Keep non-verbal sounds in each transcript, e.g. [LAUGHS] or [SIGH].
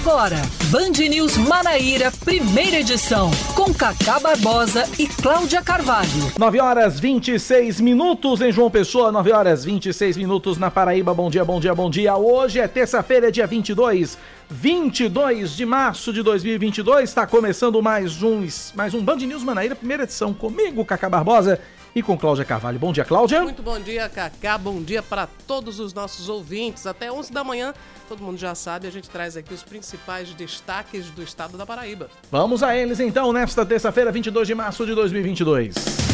Agora, Band News Manaíra, primeira edição, com Cacá Barbosa e Cláudia Carvalho. 9 horas 26 minutos em João Pessoa, 9 horas 26 minutos na Paraíba. Bom dia, bom dia, bom dia. Hoje é terça-feira, dia 22, 22 de março de 2022. Está começando mais um, mais um Band News Manaíra, primeira edição, comigo, Cacá Barbosa e com Cláudia Carvalho. Bom dia, Cláudia. Muito bom dia, Cacá. Bom dia para todos os nossos ouvintes. Até 11 da manhã, todo mundo já sabe, a gente traz aqui os principais destaques do estado da Paraíba. Vamos a eles então, nesta terça-feira, 22 de março de 2022.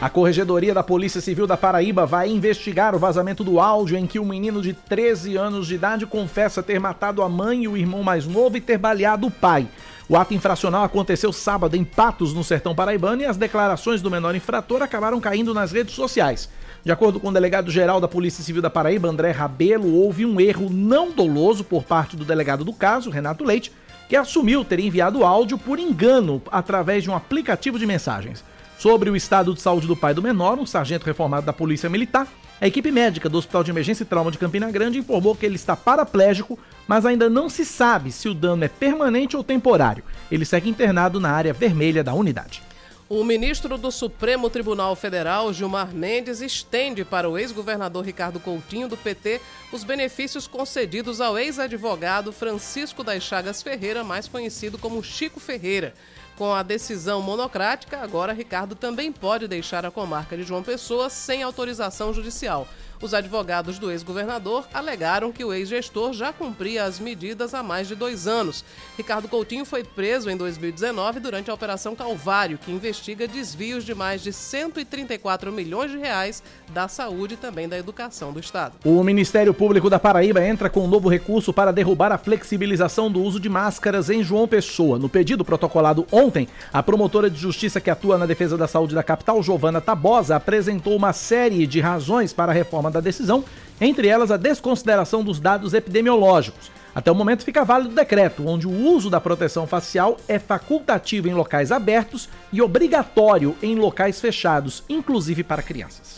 A Corregedoria da Polícia Civil da Paraíba vai investigar o vazamento do áudio em que um menino de 13 anos de idade confessa ter matado a mãe e o irmão mais novo e ter baleado o pai. O ato infracional aconteceu sábado em Patos, no sertão paraibano, e as declarações do menor infrator acabaram caindo nas redes sociais. De acordo com o delegado-geral da Polícia Civil da Paraíba, André Rabelo, houve um erro não doloso por parte do delegado do caso, Renato Leite, que assumiu ter enviado áudio por engano através de um aplicativo de mensagens. Sobre o estado de saúde do pai do menor, um sargento reformado da Polícia Militar a equipe médica do Hospital de Emergência e Trauma de Campina Grande informou que ele está paraplégico, mas ainda não se sabe se o dano é permanente ou temporário. Ele segue internado na área vermelha da unidade. O ministro do Supremo Tribunal Federal, Gilmar Mendes, estende para o ex-governador Ricardo Coutinho, do PT, os benefícios concedidos ao ex-advogado Francisco das Chagas Ferreira, mais conhecido como Chico Ferreira. Com a decisão monocrática, agora Ricardo também pode deixar a comarca de João Pessoa sem autorização judicial. Os advogados do ex-governador alegaram que o ex-gestor já cumpria as medidas há mais de dois anos. Ricardo Coutinho foi preso em 2019 durante a Operação Calvário, que investiga desvios de mais de 134 milhões de reais da saúde e também da educação do Estado. O Ministério Público da Paraíba entra com um novo recurso para derrubar a flexibilização do uso de máscaras em João Pessoa. No pedido protocolado ontem, a promotora de justiça que atua na defesa da saúde da capital, Giovana Tabosa, apresentou uma série de razões para a reforma da decisão, entre elas a desconsideração dos dados epidemiológicos. Até o momento fica válido o decreto, onde o uso da proteção facial é facultativo em locais abertos e obrigatório em locais fechados, inclusive para crianças.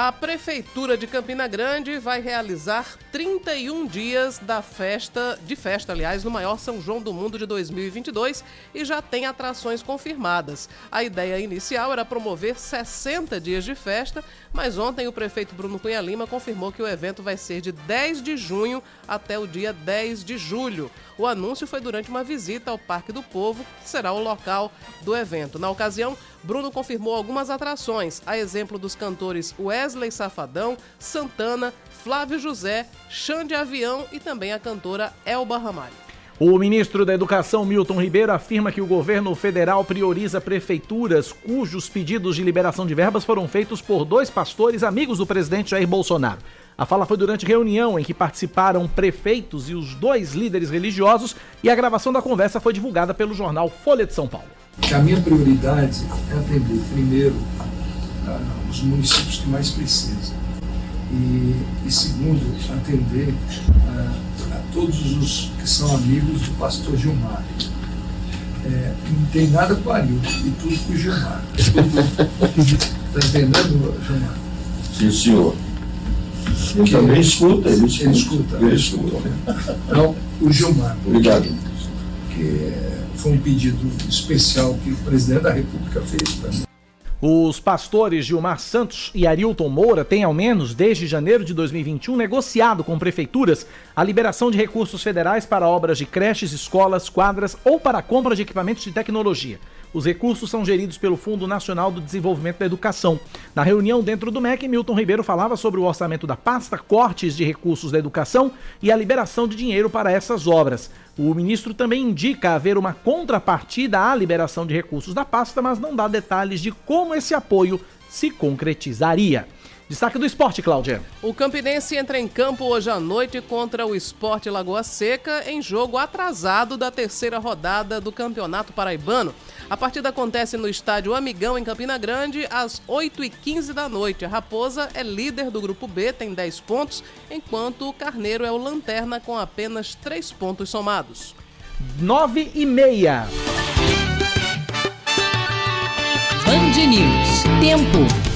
A Prefeitura de Campina Grande vai realizar 31 dias da festa, de festa, aliás, no maior São João do Mundo de 2022 e já tem atrações confirmadas. A ideia inicial era promover 60 dias de festa, mas ontem o prefeito Bruno Cunha Lima confirmou que o evento vai ser de 10 de junho até o dia 10 de julho. O anúncio foi durante uma visita ao Parque do Povo, que será o local do evento. Na ocasião, Bruno confirmou algumas atrações, a exemplo dos cantores Wesley Safadão, Santana, Flávio José, Xande Avião e também a cantora Elba Ramalho. O ministro da Educação, Milton Ribeiro, afirma que o governo federal prioriza prefeituras cujos pedidos de liberação de verbas foram feitos por dois pastores amigos do presidente Jair Bolsonaro. A fala foi durante reunião em que participaram prefeitos e os dois líderes religiosos e a gravação da conversa foi divulgada pelo jornal Folha de São Paulo. A minha prioridade é atender primeiro os municípios que mais precisam e, e segundo atender a, a, todos os que são amigos do pastor Gilmar. É, não tem nada com o Arildo e tudo com o Gilmar. Está [LAUGHS] entendendo, Gilmar? Sim, senhor. Ele também escuta, ele escuta. Ele escuta. Ele escuta. Então, o Gilmar. Obrigado. Que foi um pedido especial que o presidente da República fez para mim. Os pastores Gilmar Santos e Arilton Moura têm, ao menos desde janeiro de 2021, negociado com prefeituras a liberação de recursos federais para obras de creches, escolas, quadras ou para a compra de equipamentos de tecnologia. Os recursos são geridos pelo Fundo Nacional do Desenvolvimento da Educação. Na reunião dentro do MEC, Milton Ribeiro falava sobre o orçamento da pasta, cortes de recursos da educação e a liberação de dinheiro para essas obras. O ministro também indica haver uma contrapartida à liberação de recursos da pasta, mas não dá detalhes de como esse apoio se concretizaria. Destaque do esporte, Cláudia. O Campinense entra em campo hoje à noite contra o Esporte Lagoa Seca em jogo atrasado da terceira rodada do Campeonato Paraibano. A partida acontece no estádio Amigão, em Campina Grande, às 8h15 da noite. A Raposa é líder do grupo B, tem 10 pontos, enquanto o Carneiro é o lanterna com apenas 3 pontos somados. 9 e meia. Band News. Tempo.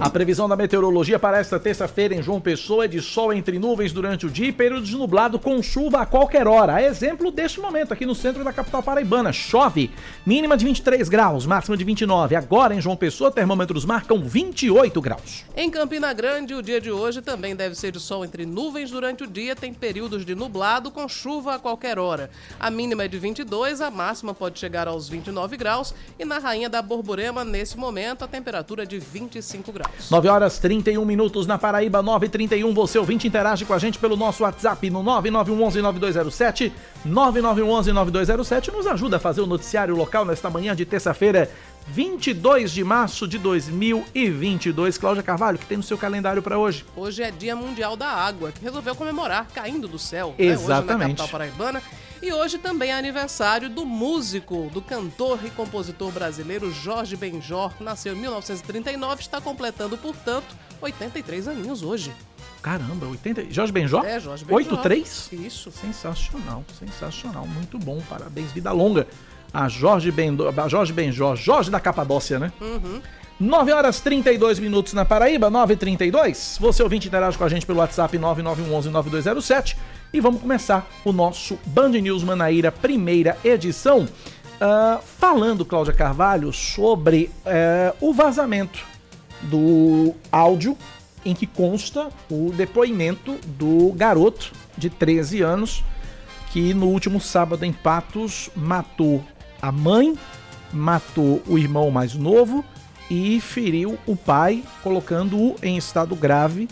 A previsão da meteorologia para esta terça-feira em João Pessoa é de sol entre nuvens durante o dia e período de nublado com chuva a qualquer hora. Exemplo deste momento aqui no centro da capital paraibana. Chove, mínima de 23 graus, máxima de 29. Agora em João Pessoa, termômetros marcam 28 graus. Em Campina Grande, o dia de hoje também deve ser de sol entre nuvens durante o dia, tem períodos de nublado com chuva a qualquer hora. A mínima é de 22, a máxima pode chegar aos 29 graus e na Rainha da Borborema, nesse momento, a temperatura é de 25 graus. 9 horas 31 minutos na Paraíba, 931. Você ouvinte interage com a gente pelo nosso WhatsApp no 9911-9207. 9911-9207 nos ajuda a fazer o noticiário local nesta manhã de terça-feira, 22 de março de 2022. Cláudia Carvalho, que tem no seu calendário para hoje? Hoje é Dia Mundial da Água, que resolveu comemorar caindo do céu. Exatamente. Né? Hoje na capital paraibana. E hoje também é aniversário do músico, do cantor e compositor brasileiro Jorge Benjor. Nasceu em 1939, está completando, portanto, 83 aninhos hoje. Caramba, 80. Jorge Benjó? É, Jorge Benjó. 83? Isso. Sensacional, sensacional. Muito bom, parabéns, vida longa. A Jorge, Bendo... Jorge Benjó, Jorge da Capadócia, né? Uhum. 9 horas 32 minutos na Paraíba, 9h32. Você ouvinte interage com a gente pelo WhatsApp 9911-9207 e vamos começar o nosso Band News Manaíra, primeira edição, uh, falando, Cláudia Carvalho, sobre uh, o vazamento do áudio em que consta o depoimento do garoto de 13 anos que no último sábado em Patos matou a mãe, matou o irmão mais novo e feriu o pai, colocando-o em estado grave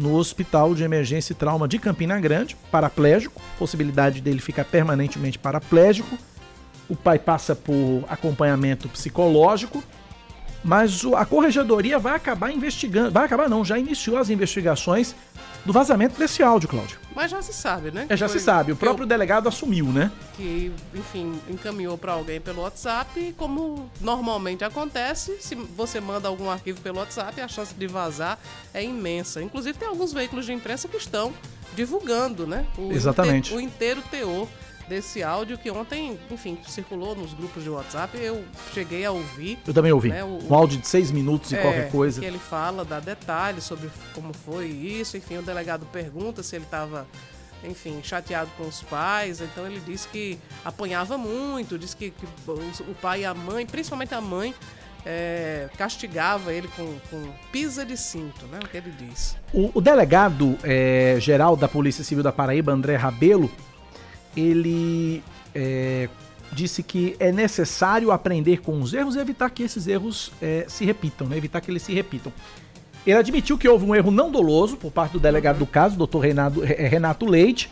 no Hospital de Emergência e Trauma de Campina Grande, paraplégico, possibilidade dele ficar permanentemente paraplégico. O pai passa por acompanhamento psicológico, mas a corregedoria vai acabar investigando, vai acabar não, já iniciou as investigações do vazamento desse áudio, Cláudio. Mas já se sabe, né? É, já Foi se sabe, o próprio eu- delegado assumiu, né? que, enfim, encaminhou para alguém pelo WhatsApp e como normalmente acontece, se você manda algum arquivo pelo WhatsApp, a chance de vazar é imensa. Inclusive tem alguns veículos de imprensa que estão divulgando, né? O Exatamente. inte- o inteiro teor desse áudio que ontem, enfim, circulou nos grupos de WhatsApp, eu cheguei a ouvir. Eu também ouvi. Né, o- Um áudio de seis minutos e É, qualquer coisa. Que ele fala, dá detalhes sobre como foi isso. Enfim, o delegado pergunta se ele estava, enfim, chateado com os pais. Então ele disse que apanhava muito, disse que, que o pai e a mãe, principalmente a mãe, é, castigava ele com, com pisa de cinto, né? O que ele disse. O, o delegado é, geral da Polícia Civil da Paraíba, André Rabelo, ele é, disse que é necessário aprender com os erros e evitar que esses erros é, se repitam, né? evitar que eles se repitam. Ele admitiu que houve um erro não doloso por parte do delegado do caso, doutor Renato, Re- Renato Leite.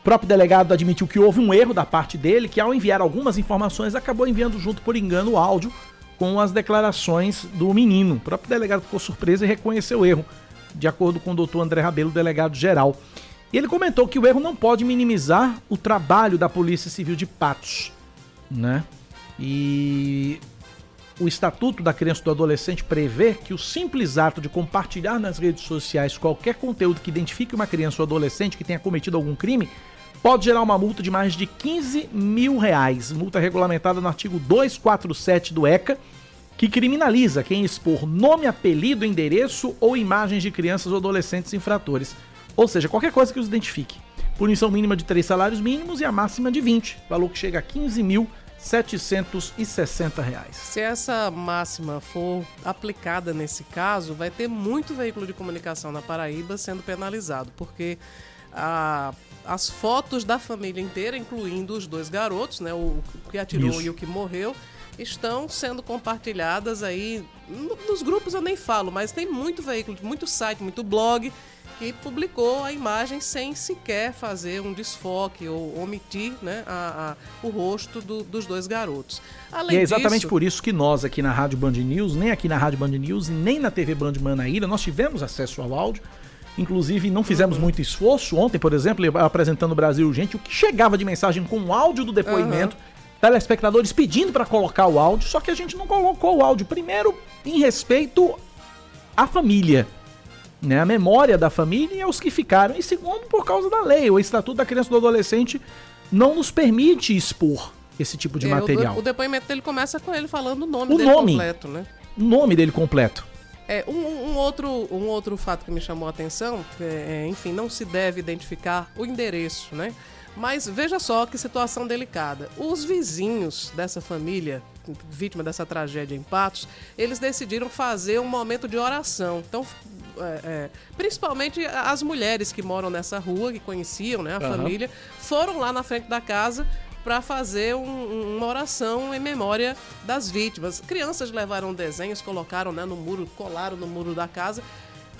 O próprio delegado admitiu que houve um erro da parte dele, que ao enviar algumas informações acabou enviando junto por engano o áudio com as declarações do menino. O próprio delegado ficou surpreso e reconheceu o erro, de acordo com o doutor André Rabelo, delegado geral. E ele comentou que o erro não pode minimizar o trabalho da Polícia Civil de Patos, né? E o Estatuto da Criança e do Adolescente prevê que o simples ato de compartilhar nas redes sociais qualquer conteúdo que identifique uma criança ou adolescente que tenha cometido algum crime pode gerar uma multa de mais de 15 mil reais. Multa regulamentada no artigo 247 do ECA, que criminaliza quem expor nome, apelido, endereço ou imagens de crianças ou adolescentes infratores. Ou seja, qualquer coisa que os identifique. Punição mínima de 3 salários mínimos e a máxima de 20, valor que chega a 15.760 reais. Se essa máxima for aplicada nesse caso, vai ter muito veículo de comunicação na Paraíba sendo penalizado, porque a- as fotos da família inteira, incluindo os dois garotos, né, o que atirou Isso. e o que morreu, estão sendo compartilhadas aí no- nos grupos eu nem falo, mas tem muito veículo, muito site, muito blog que publicou a imagem sem sequer fazer um desfoque ou omitir né, a- a- o rosto do- dos dois garotos. Além E é exatamente disso, por isso que nós aqui na Rádio Band News, nem aqui na Rádio Band News, nem na TV Band Manaíra, nós tivemos acesso ao áudio. Inclusive, não fizemos Uhum. muito esforço. Ontem, por exemplo, apresentando o Brasil Gente, o que chegava de mensagem com o áudio do depoimento, telespectadores pedindo para colocar o áudio, só que a gente não colocou o áudio. Primeiro, em respeito à família, né? A memória da família e aos que ficaram. E segundo, por causa da lei. O Estatuto da Criança e do Adolescente não nos permite expor esse tipo de é, o- material. O, depoimento dele começa com ele falando o nome O dele nome. completo, né? o nome dele completo. É, um, um, outro, um outro fato que me chamou a atenção, é, enfim, não se deve identificar o endereço, né? Mas veja só que situação delicada. Os vizinhos dessa família, vítima dessa tragédia em Patos, eles decidiram fazer um momento de oração. Então, é, é, principalmente as mulheres que moram nessa rua, que conheciam né, a uhum. família, foram lá na frente da casa para fazer um, uma oração em memória das vítimas. Crianças levaram desenhos, colocaram né, no muro, colaram no muro da casa.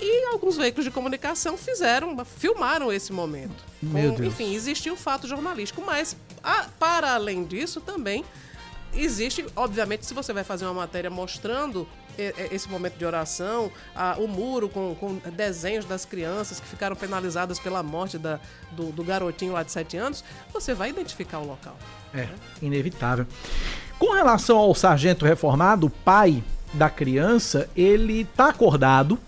E alguns veículos de comunicação fizeram, filmaram esse momento. Com, enfim, existiu um fato jornalístico, mas a, para além disso também existe, obviamente, se você vai fazer uma matéria mostrando esse momento de oração, a, o muro com, com, desenhos das crianças que ficaram penalizadas pela morte da, do, do, garotinho lá de 7 anos, você vai identificar o local. É, né? inevitável. Com relação ao sargento reformado, o pai da criança, ele tá acordado,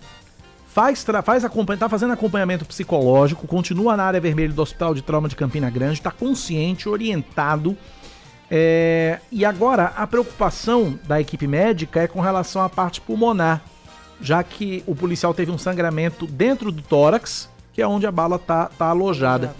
faz, faz tá fazendo acompanhamento psicológico, continua na área vermelha do Hospital de Trauma de Campina Grande, está consciente, orientado é, e agora, a preocupação da equipe médica é com relação à parte pulmonar, já que o policial teve um sangramento dentro do tórax, que é onde a bala está tá alojada.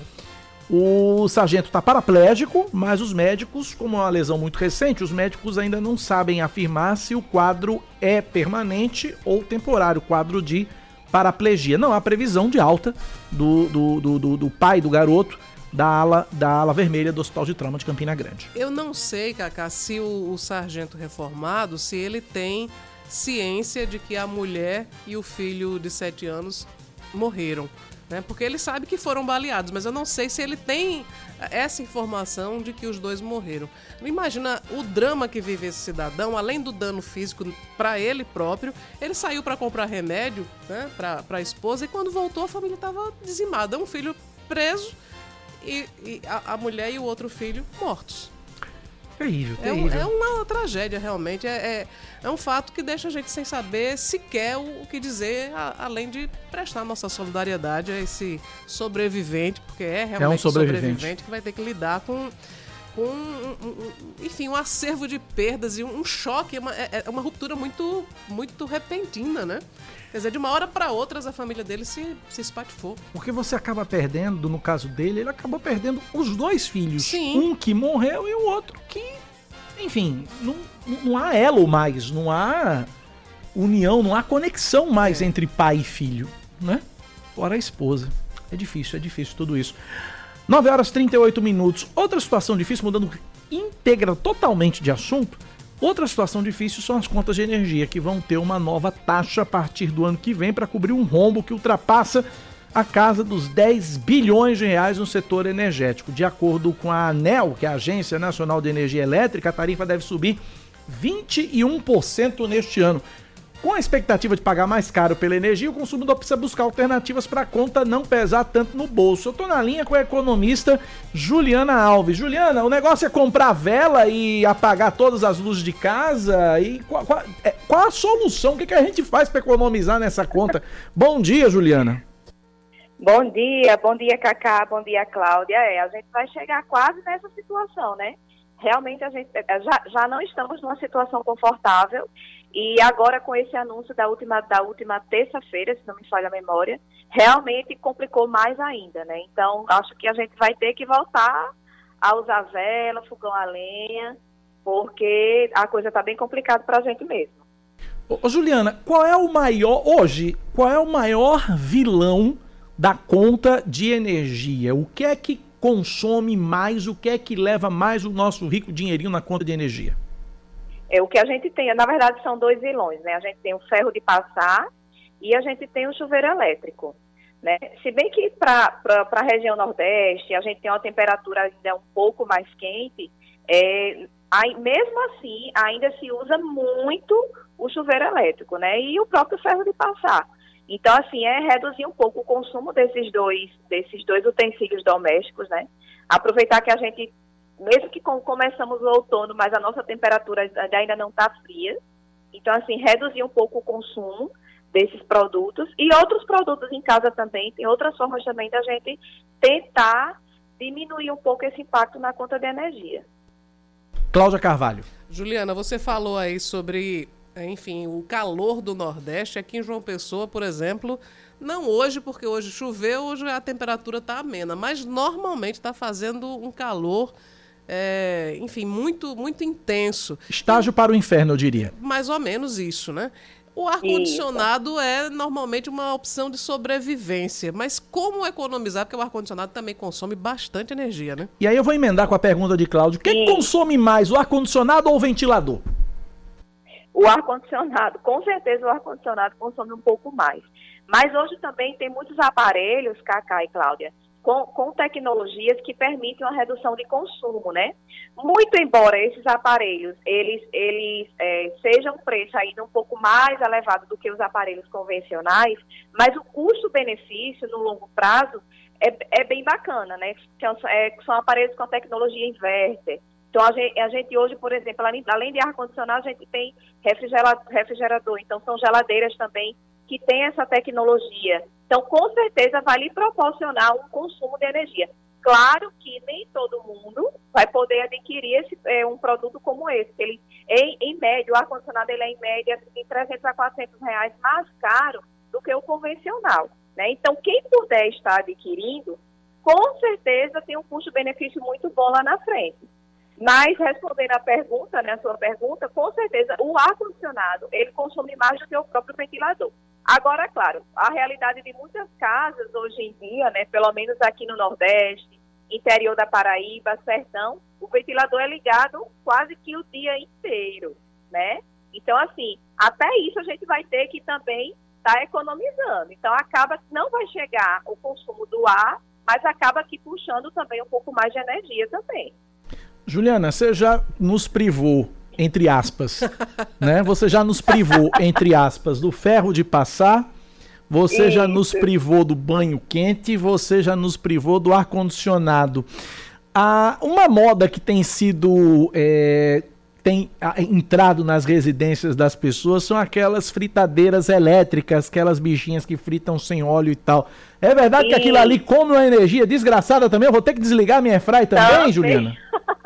O sargento está paraplégico, mas os médicos, como é uma lesão muito recente, os médicos ainda não sabem afirmar se o quadro é permanente ou temporário, quadro de paraplegia. Não há previsão de alta do, do, do, do, do pai do garoto da ala, da ala vermelha do Hospital de Trauma de Campina Grande. Eu não sei, Cacá, se o, o sargento reformado, se ele tem ciência de que a mulher e o filho de 7 anos morreram. Né? Porque ele sabe que foram baleados, mas eu não sei se ele tem essa informação de que os dois morreram. Imagina o drama que vive esse cidadão, além do dano físico para ele próprio, ele saiu para comprar remédio né, para a esposa e quando voltou a família estava dizimada. Um filho preso e, e a, a, mulher e o outro filho mortos. Terrível, terrível. É, é uma tragédia, realmente. É, é, é, um fato que deixa a gente sem saber sequer o, o que dizer, a, além de prestar nossa solidariedade a esse sobrevivente, porque é realmente é um sobrevivente. sobrevivente que vai ter que lidar com com um, um, enfim, um acervo de perdas e um, choque, uma, é, é uma ruptura muito, muito repentina, né? Quer dizer, de uma hora para outra a família dele se, se espatifou. Porque você acaba perdendo, no caso dele, ele acabou perdendo os dois filhos. Sim. Um que morreu e o outro que, enfim, não, não há elo mais, não há união, não há conexão mais é. entre pai e filho, né? Fora a esposa. É difícil, é difícil tudo isso. 9 horas e 38 minutos. Outra situação difícil, mudando íntegra totalmente de assunto. Outra situação difícil são as contas de energia, que vão ter uma nova taxa a partir do ano que vem para cobrir um rombo que ultrapassa a casa dos 10 bilhões de reais no setor energético. De acordo com a ANEL, que é a Agência Nacional de Energia Elétrica, a tarifa deve subir 21% neste ano. Com a expectativa de pagar mais caro pela energia, o consumidor precisa buscar alternativas para a conta não pesar tanto no bolso. Eu estou na linha com a economista Juliana Alves. Juliana, o negócio é comprar vela e apagar todas as luzes de casa? E qual, qual, é, qual a solução? O que, que a gente faz para economizar nessa conta? [LAUGHS] Bom dia, Juliana. Bom dia, bom dia, Cacá, bom dia, Cláudia. É, a gente vai chegar quase nessa situação, né? Realmente a gente já, já não estamos numa situação confortável e agora com esse anúncio da última, da última terça-feira, se não me falha a memória, realmente complicou mais ainda, né? Então, acho que a gente vai ter que voltar a usar vela, fogão a lenha, porque a coisa está bem complicada para a gente mesmo. Ô, Juliana, qual é o maior, hoje, qual é o maior vilão da conta de energia? O que é que consome mais, o que é que leva mais o nosso rico dinheirinho na conta de energia? É, o que a gente tem, na verdade, são dois vilões, né? A gente tem o ferro de passar e a gente tem o chuveiro elétrico. Né? Se bem que para a região Nordeste a gente tem uma temperatura ainda um pouco mais quente, é, aí, mesmo assim ainda se usa muito o chuveiro elétrico, né? E o próprio ferro de passar. Então, assim, é reduzir um pouco o consumo desses dois, desses dois utensílios domésticos, né? Aproveitar que a gente mesmo que com, começamos o outono, mas a nossa temperatura ainda não está fria. Então, assim, reduzir um pouco o consumo desses produtos e outros produtos em casa também. Tem outras formas também da gente tentar diminuir um pouco esse impacto na conta de energia. Cláudia Carvalho. Juliana, você falou aí sobre enfim, o calor do Nordeste, aqui em João Pessoa, por exemplo, não hoje, porque hoje choveu, hoje a temperatura está amena, mas normalmente está fazendo um calor, é, enfim, muito, muito intenso. Estágio para o inferno, eu diria. Mais ou menos isso, né? O ar-condicionado é normalmente uma opção de sobrevivência, mas como economizar? Porque o ar-condicionado também consome bastante energia, né? E aí eu vou emendar com a pergunta de Cláudio: quem consome mais, o ar-condicionado ou o ventilador? O ar-condicionado, com certeza o ar-condicionado consome um pouco mais. Mas hoje também tem muitos aparelhos, Cacá e Cláudia, com, com, tecnologias que permitem uma redução de consumo, né? Muito embora esses aparelhos eles, eles é, sejam um preço ainda um pouco mais elevado do que os aparelhos convencionais, mas o custo-benefício no longo prazo é, é bem bacana, né? São, é, são aparelhos com tecnologia inverter. Então, a gente, a gente hoje, por exemplo, além, de ar-condicionado, a gente tem refrigerador, então são geladeiras também que têm essa tecnologia então, com certeza, vai lhe proporcionar um consumo de energia. Claro que nem todo mundo vai poder adquirir esse, é, um produto como esse. Ele, em, em média, o ar-condicionado ele é em média de 300 a 400 reais mais caro do que o convencional. Né? Então, quem puder estar adquirindo, com certeza tem um custo-benefício muito bom lá na frente. Mas, respondendo a pergunta, né, a sua pergunta, com certeza o ar-condicionado ele consome mais do que o próprio ventilador. Agora, claro, a realidade de muitas casas hoje em dia, né, pelo menos aqui no Nordeste, interior da Paraíba, sertão, o ventilador é ligado quase que o dia inteiro, né? Então, assim, até isso a gente vai ter que também estar tá economizando. Então, acaba que não vai chegar o consumo do ar, mas acaba que puxando também um pouco mais de energia também. Juliana, você já nos privou entre aspas, né? Você já nos privou, entre aspas, do ferro de passar, você Isso. já nos privou do banho quente, você já nos privou do ar condicionado. Ah, uma moda que tem sido é, tem entrado nas residências das pessoas são aquelas fritadeiras elétricas, aquelas bichinhas que fritam sem óleo e tal. É verdade Sim. que aquilo ali come uma energia desgraçada também? Eu vou ter que desligar minha fry também, também. Juliana? [LAUGHS]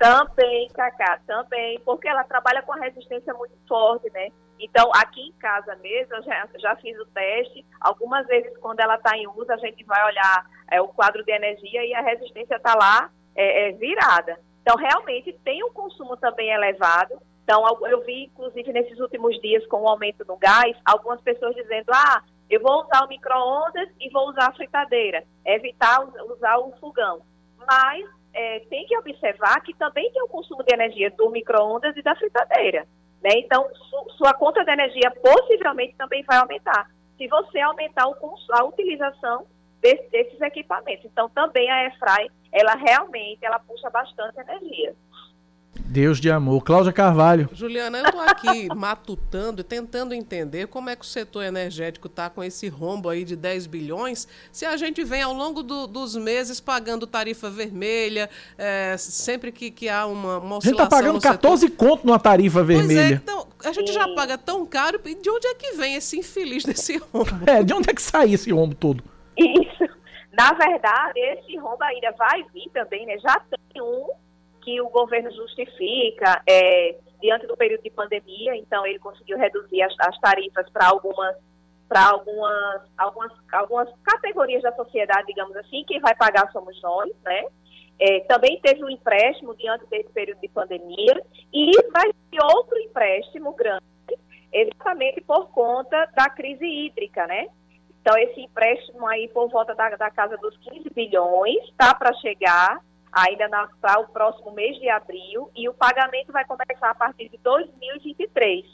Também, Cacá, também, porque ela trabalha com a resistência muito forte, né? Então, aqui em casa mesmo, eu já, já fiz o teste. Algumas vezes, quando ela está em uso, a gente vai olhar é, o quadro de energia e a resistência está lá é, é, virada. Então, realmente, tem um consumo também elevado. Então, eu vi, inclusive, nesses últimos dias, com o aumento no gás, algumas pessoas dizendo, ah, eu vou usar o micro-ondas e vou usar a fritadeira, evitar usar o fogão. Mas é, tem que observar que também tem o consumo de energia do micro-ondas e da fritadeira. Né? Então, su, sua conta de energia possivelmente também vai aumentar, se você aumentar o, a utilização desse, desses equipamentos. Então, também a Airfry, ela realmente ela puxa bastante energia. Deus de amor. Cláudia Carvalho. Juliana, eu estou aqui [LAUGHS] matutando e tentando entender como é que o setor energético está com esse rombo aí de 10 bilhões, se a gente vem ao longo do, dos meses pagando tarifa vermelha, é, sempre que, que há uma, uma oscilação. A gente está pagando 14 setor... conto numa tarifa vermelha. Pois é, então, a gente já paga tão caro, e de onde é que vem esse infeliz desse rombo? [LAUGHS] É, de onde é que sai esse rombo todo? Isso. Na verdade, esse rombo ainda vai vir também, né? Já tem um que o governo justifica é, diante do período de pandemia, então ele conseguiu reduzir as, as tarifas para algumas para algumas, algumas, algumas categorias da sociedade, digamos assim, quem vai pagar somos nós, né? É, também teve um empréstimo diante desse período de pandemia e vai ter outro empréstimo grande, exatamente por conta da crise hídrica, né? Então, esse empréstimo aí por volta da, da casa dos 15 bilhões está para chegar ainda para o próximo mês de abril, e o pagamento vai começar a partir de 2023.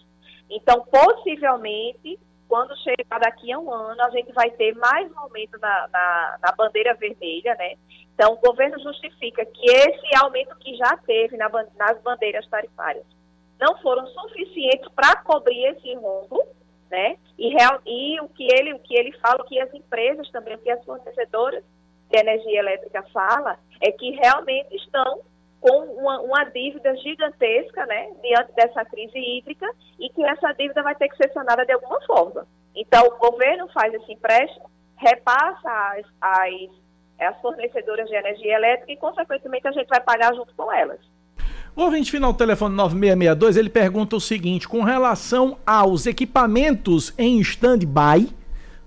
Então, possivelmente, quando chegar daqui a um ano, a gente vai ter mais um aumento na, na, na bandeira vermelha, né? Então, o governo justifica que esse aumento que já teve na, nas bandeiras tarifárias não foram suficientes para cobrir esse rombo, né? E, real, e o que ele o que ele fala que as empresas também, que as fornecedoras de energia elétrica fala é que realmente estão com uma, uma, dívida gigantesca, né, diante dessa crise hídrica e que essa dívida vai ter que ser sanada de alguma forma. Então, o governo faz esse empréstimo, repassa as, as, as fornecedoras de energia elétrica e, consequentemente, a gente vai pagar junto com elas. O ouvinte final do telefone 9662, ele pergunta o seguinte, com relação aos equipamentos em stand-by,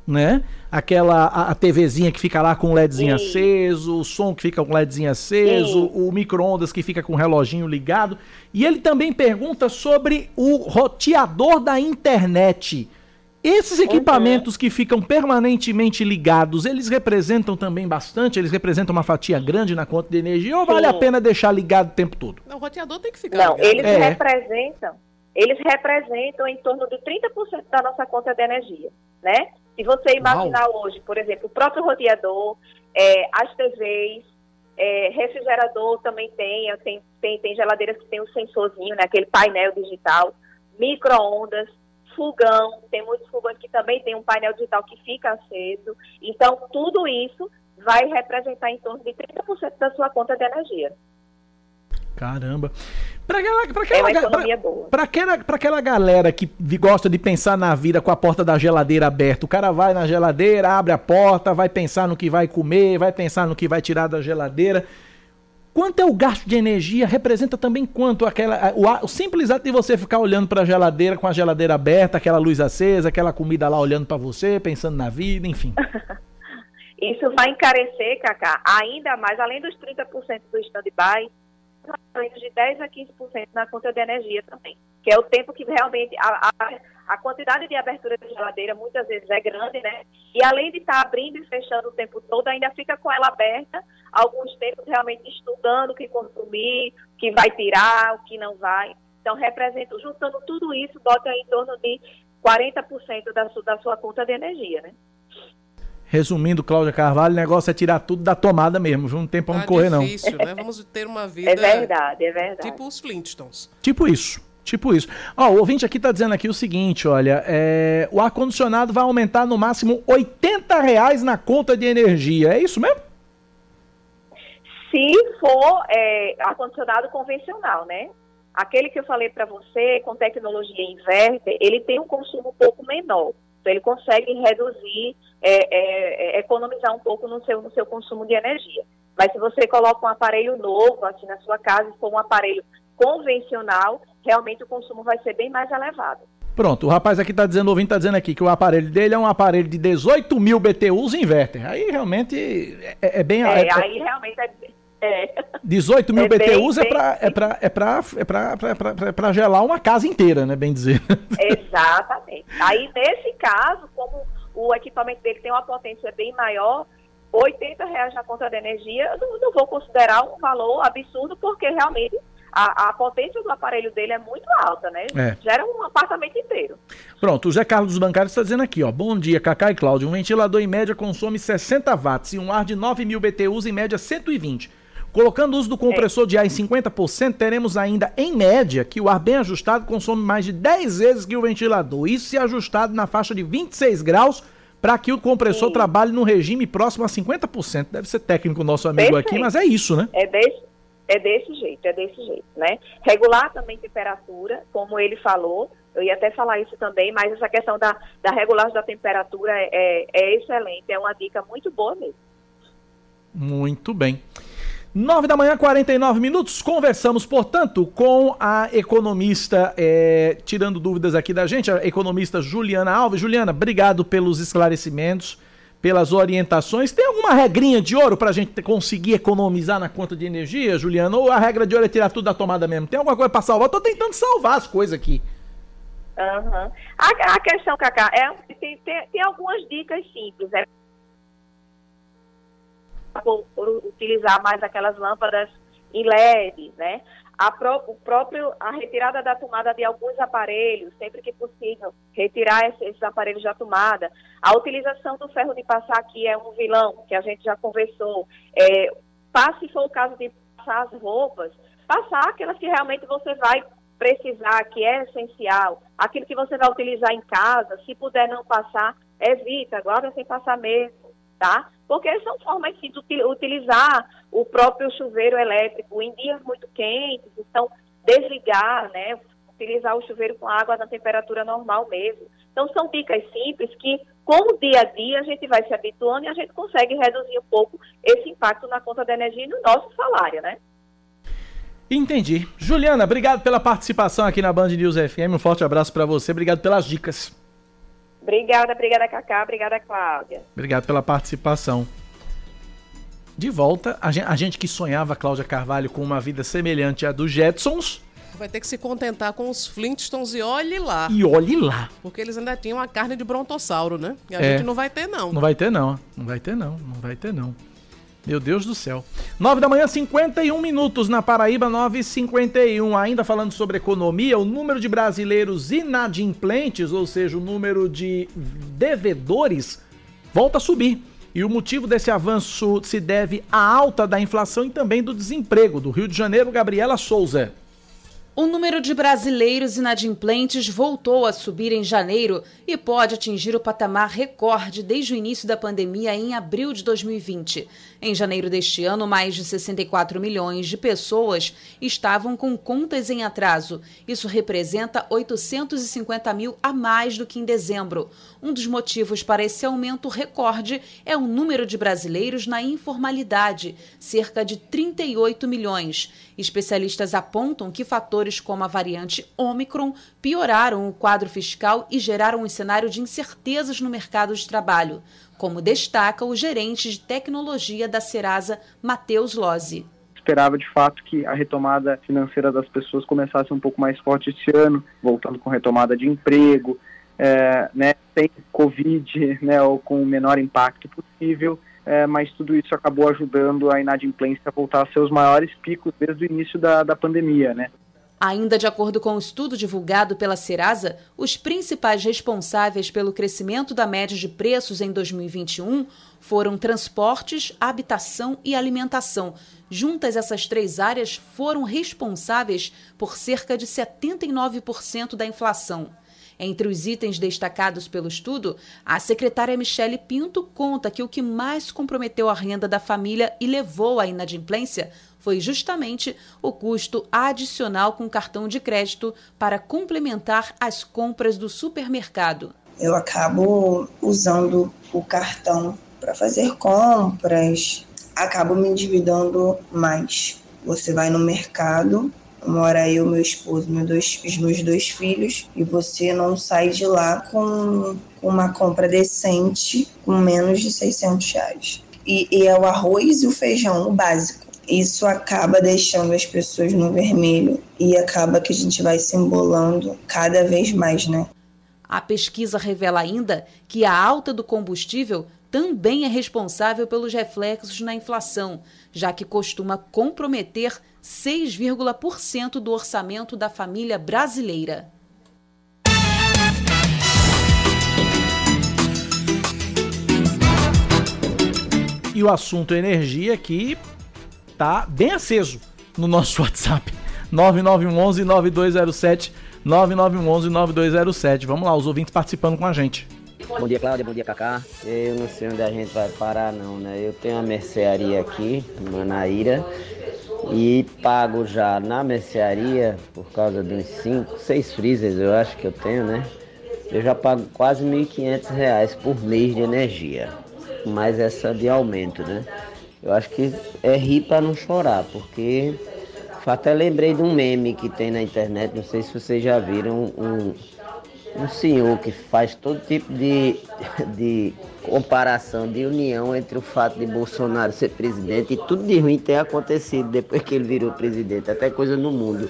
né? Aquela a, a, TVzinha que fica lá com o LEDzinho Sim. aceso, o som que fica com o LEDzinho aceso, Sim. o micro-ondas que fica com o reloginho ligado. E ele também pergunta sobre o roteador da internet. Esses equipamentos uhum. que ficam permanentemente ligados, eles representam também bastante? Eles representam uma fatia grande na conta de energia ou Sim. vale a pena deixar ligado o tempo todo? Não, o roteador tem que ficar Não, ligado. eles é. representam, eles representam em torno de 30% da nossa conta de energia, né? Se você imaginar Uau. hoje, por exemplo, o próprio roteador, é, as TVs, é, refrigerador também tem, tem, tem, tem geladeiras que tem um sensorzinho, né, aquele painel digital, micro-ondas, fogão, tem muitos fogões que também tem um painel digital que fica aceso. Então, tudo isso vai representar em torno de 30% da sua conta de energia. Caramba. Para aquela, pra aquela, é pra, aquela, pra aquela galera que gosta de pensar na vida com a porta da geladeira aberta, o cara vai na geladeira, abre a porta, vai pensar no que vai comer, vai pensar no que vai tirar da geladeira. Quanto é o gasto de energia? Representa também quanto aquela. O, o simples ato de você ficar olhando para a geladeira com a geladeira aberta, aquela luz acesa, aquela comida lá olhando para você, pensando na vida, enfim. [LAUGHS] Isso vai encarecer, Cacá, ainda mais, além dos 30% do stand-by, de 10% a 15% na conta de energia também, que é o tempo que realmente a, a, a, quantidade de abertura de geladeira muitas vezes é grande, né? E além de estar tá abrindo e fechando o tempo todo, ainda fica com ela aberta, alguns tempos realmente estudando o que consumir, o que vai tirar, o que não vai. Então, representa, juntando tudo isso, bota em torno de 40% da, da sua conta de energia, né? Resumindo, Cláudia Carvalho, o negócio é tirar tudo da tomada mesmo, viu? Não tem pra onde tá correr, difícil, não. né? Vamos ter uma vida. É verdade, é verdade. Tipo os Flintstones. Tipo isso. Tipo isso. Ó, o ouvinte aqui tá dizendo aqui o seguinte, olha, é, o ar-condicionado vai aumentar no máximo 80 reais na conta de energia. É isso mesmo? Se for é, ar-condicionado convencional, né? Aquele que eu falei para você, com tecnologia inverter, ele tem um consumo um pouco menor. Então, ele consegue reduzir, é, é, é, economizar um pouco no seu, no seu consumo de energia. Mas se você coloca um aparelho novo, assim, na sua casa, se for um aparelho convencional, realmente o consumo vai ser bem mais elevado. Pronto, o rapaz aqui está dizendo, o ouvinte está dizendo aqui que o aparelho dele é um aparelho de 18 mil BTUs inverter. Aí realmente é, é bem... É, é, aí realmente é... É. 18 mil é BTUs bem, é para é pra, é pra, é pra, pra, pra, pra, gelar uma casa inteira, né? Bem dizer. [LAUGHS] Exatamente. Aí, nesse caso, como o equipamento dele tem uma potência bem maior, 80 reais na conta de energia, eu não, não vou considerar um valor absurdo, porque realmente a, a, potência do aparelho dele é muito alta, né? É. Gera um apartamento inteiro. Pronto, o Zé Carlos dos Bancários está dizendo aqui, ó. Bom dia, Cacá e Cláudio. Um ventilador em média consome 60 watts e um ar de 9 mil BTUs em média 120. Colocando o uso do compressor é. de ar em 50%, teremos ainda, em média, que o ar bem ajustado consome mais de 10 vezes que o ventilador. Isso se ajustado na faixa de 26 graus para que o compressor Sim. trabalhe no regime próximo a 50%. Deve ser técnico o nosso amigo Perfeito. aqui, mas é isso, né? É desse, é desse jeito, é desse jeito, né? Regular também temperatura, como ele falou, eu ia até falar isso também, mas essa questão da, da regulagem da temperatura é, é, é excelente, é uma dica muito boa mesmo. Muito bem. 9 da manhã, 49 minutos. Conversamos, portanto, com a economista, é, tirando dúvidas aqui da gente, a economista Juliana Alves. Juliana, obrigado pelos esclarecimentos, pelas orientações. Tem alguma regrinha de ouro para a gente conseguir economizar na conta de energia, Juliana? Ou a regra de ouro é tirar tudo da tomada mesmo? Tem alguma coisa para salvar? Tô tentando salvar as coisas aqui. Uhum. A, a questão, Cacá, é, tem, tem, tem algumas dicas simples. É por, por utilizar mais aquelas lâmpadas em LED, né? A, o próprio, a retirada da tomada de alguns aparelhos, sempre que possível, retirar esses, esses aparelhos da tomada. A utilização do ferro de passar, que é um vilão, que a gente já conversou. É, se for o caso de passar as roupas, passar aquelas que realmente você vai precisar, que é essencial. Aquilo que você vai utilizar em casa, se puder não passar, evita, guarda sem passar mesmo tá? Porque são formas de utilizar o próprio chuveiro elétrico em dias muito quentes, então desligar, né? Utilizar o chuveiro com água na temperatura normal mesmo. Então são dicas simples que, com o dia a dia, a gente vai se habituando e a gente consegue reduzir um pouco esse impacto na conta de energia e no nosso salário, né? Entendi. Juliana, obrigado pela participação aqui na Band News FM. Um forte abraço para você. Obrigado pelas dicas. Obrigada, obrigada, Cacá. Obrigada, Cláudia. Obrigado pela participação. De volta, a gente, a gente que sonhava, Cláudia Carvalho, com uma vida semelhante à dos Jetsons. Vai ter que se contentar com os Flintstones e olhe lá. E olhe lá. Porque eles ainda tinham a carne de brontossauro, né? E a É. gente não vai ter, não. Não vai ter, não. Não vai ter, não. Não vai ter, não. Meu Deus do céu. 9 da manhã, 51 minutos na Paraíba, 9h51. Ainda falando sobre economia, o número de brasileiros inadimplentes, ou seja, o número de devedores, volta a subir. E o motivo desse avanço se deve à alta da inflação e também do desemprego. Do Rio de Janeiro, Gabriela Souza. O número de brasileiros inadimplentes voltou a subir em janeiro e pode atingir o patamar recorde desde o início da pandemia em abril de 2020. Em janeiro deste ano, mais de 64 milhões de pessoas estavam com contas em atraso. Isso representa 850 mil a mais do que em dezembro. Um dos motivos para esse aumento recorde é o número de brasileiros na informalidade, cerca de 38 milhões. Especialistas apontam que fatores como a variante Omicron pioraram o quadro fiscal e geraram um cenário de incertezas no mercado de trabalho, como destaca o gerente de tecnologia da Serasa, Matheus Lozzi esperava de fato que a retomada financeira das pessoas começasse um pouco mais forte esse ano, voltando com retomada de emprego, é, né, sem Covid, [LAUGHS] né, ou com o menor impacto possível, é, mas tudo isso acabou ajudando a inadimplência a voltar a seus maiores picos desde o início da, da pandemia, né. Ainda de acordo com o estudo divulgado pela Serasa, os principais responsáveis pelo crescimento da média de preços em 2021 foram transportes, habitação e alimentação. Juntas, essas três áreas foram responsáveis por cerca de 79% da inflação. Entre os itens destacados pelo estudo, a secretária Michele Pinto conta que o que mais comprometeu a renda da família e levou à inadimplência foi justamente o custo adicional com cartão de crédito para complementar as compras do supermercado. Eu acabo usando o cartão para fazer compras, acabo me endividando mais. Você vai no mercado, mora eu, meu esposo, meus dois, os meus dois filhos, e você não sai de lá com uma compra decente com menos de 600 reais. E, e é o arroz e o feijão, o básico. Isso acaba deixando as pessoas no vermelho e acaba que a gente vai se embolando cada vez mais, né? A pesquisa revela ainda que a alta do combustível também é responsável pelos reflexos na inflação, já que costuma comprometer 6,% do orçamento da família brasileira. E o assunto energia que tá bem aceso no nosso [LAUGHS] WhatsApp. 9911 9207 9911 9207. Vamos lá, os ouvintes participando com a gente. Bom dia, Cláudia. Bom dia, Cacá. Eu não sei onde a gente vai parar, não, né? Eu tenho uma mercearia aqui, em Manaíra, e pago já na mercearia, por causa dos 5, 6 freezers, eu acho que eu tenho, né? Eu já pago quase R$ 1.500 por mês de energia. Mais essa de aumento, né? Eu acho que é rir para não chorar, porque até lembrei de um meme que tem na internet, não sei se vocês já viram, um, um senhor que faz todo tipo de, [LAUGHS] de comparação, de união entre o fato de Bolsonaro ser presidente e tudo de ruim ter acontecido depois que ele virou presidente, até coisa no mundo.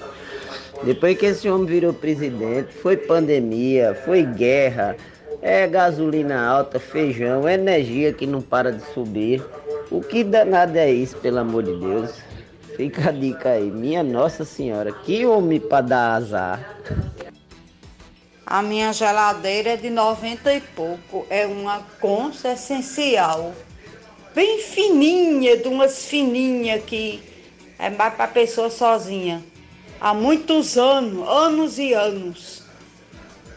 Depois que esse homem virou presidente, foi pandemia, foi guerra, é gasolina alta, feijão, energia que não para de subir. O que danado é isso, pelo amor de Deus? Fica a dica aí. Minha Nossa Senhora, que homem para dar azar. A minha geladeira é de 90 e pouco. É uma Consa essencial. Bem fininha, de umas fininhas que é mais para pessoa sozinha. Há muitos anos, anos e anos.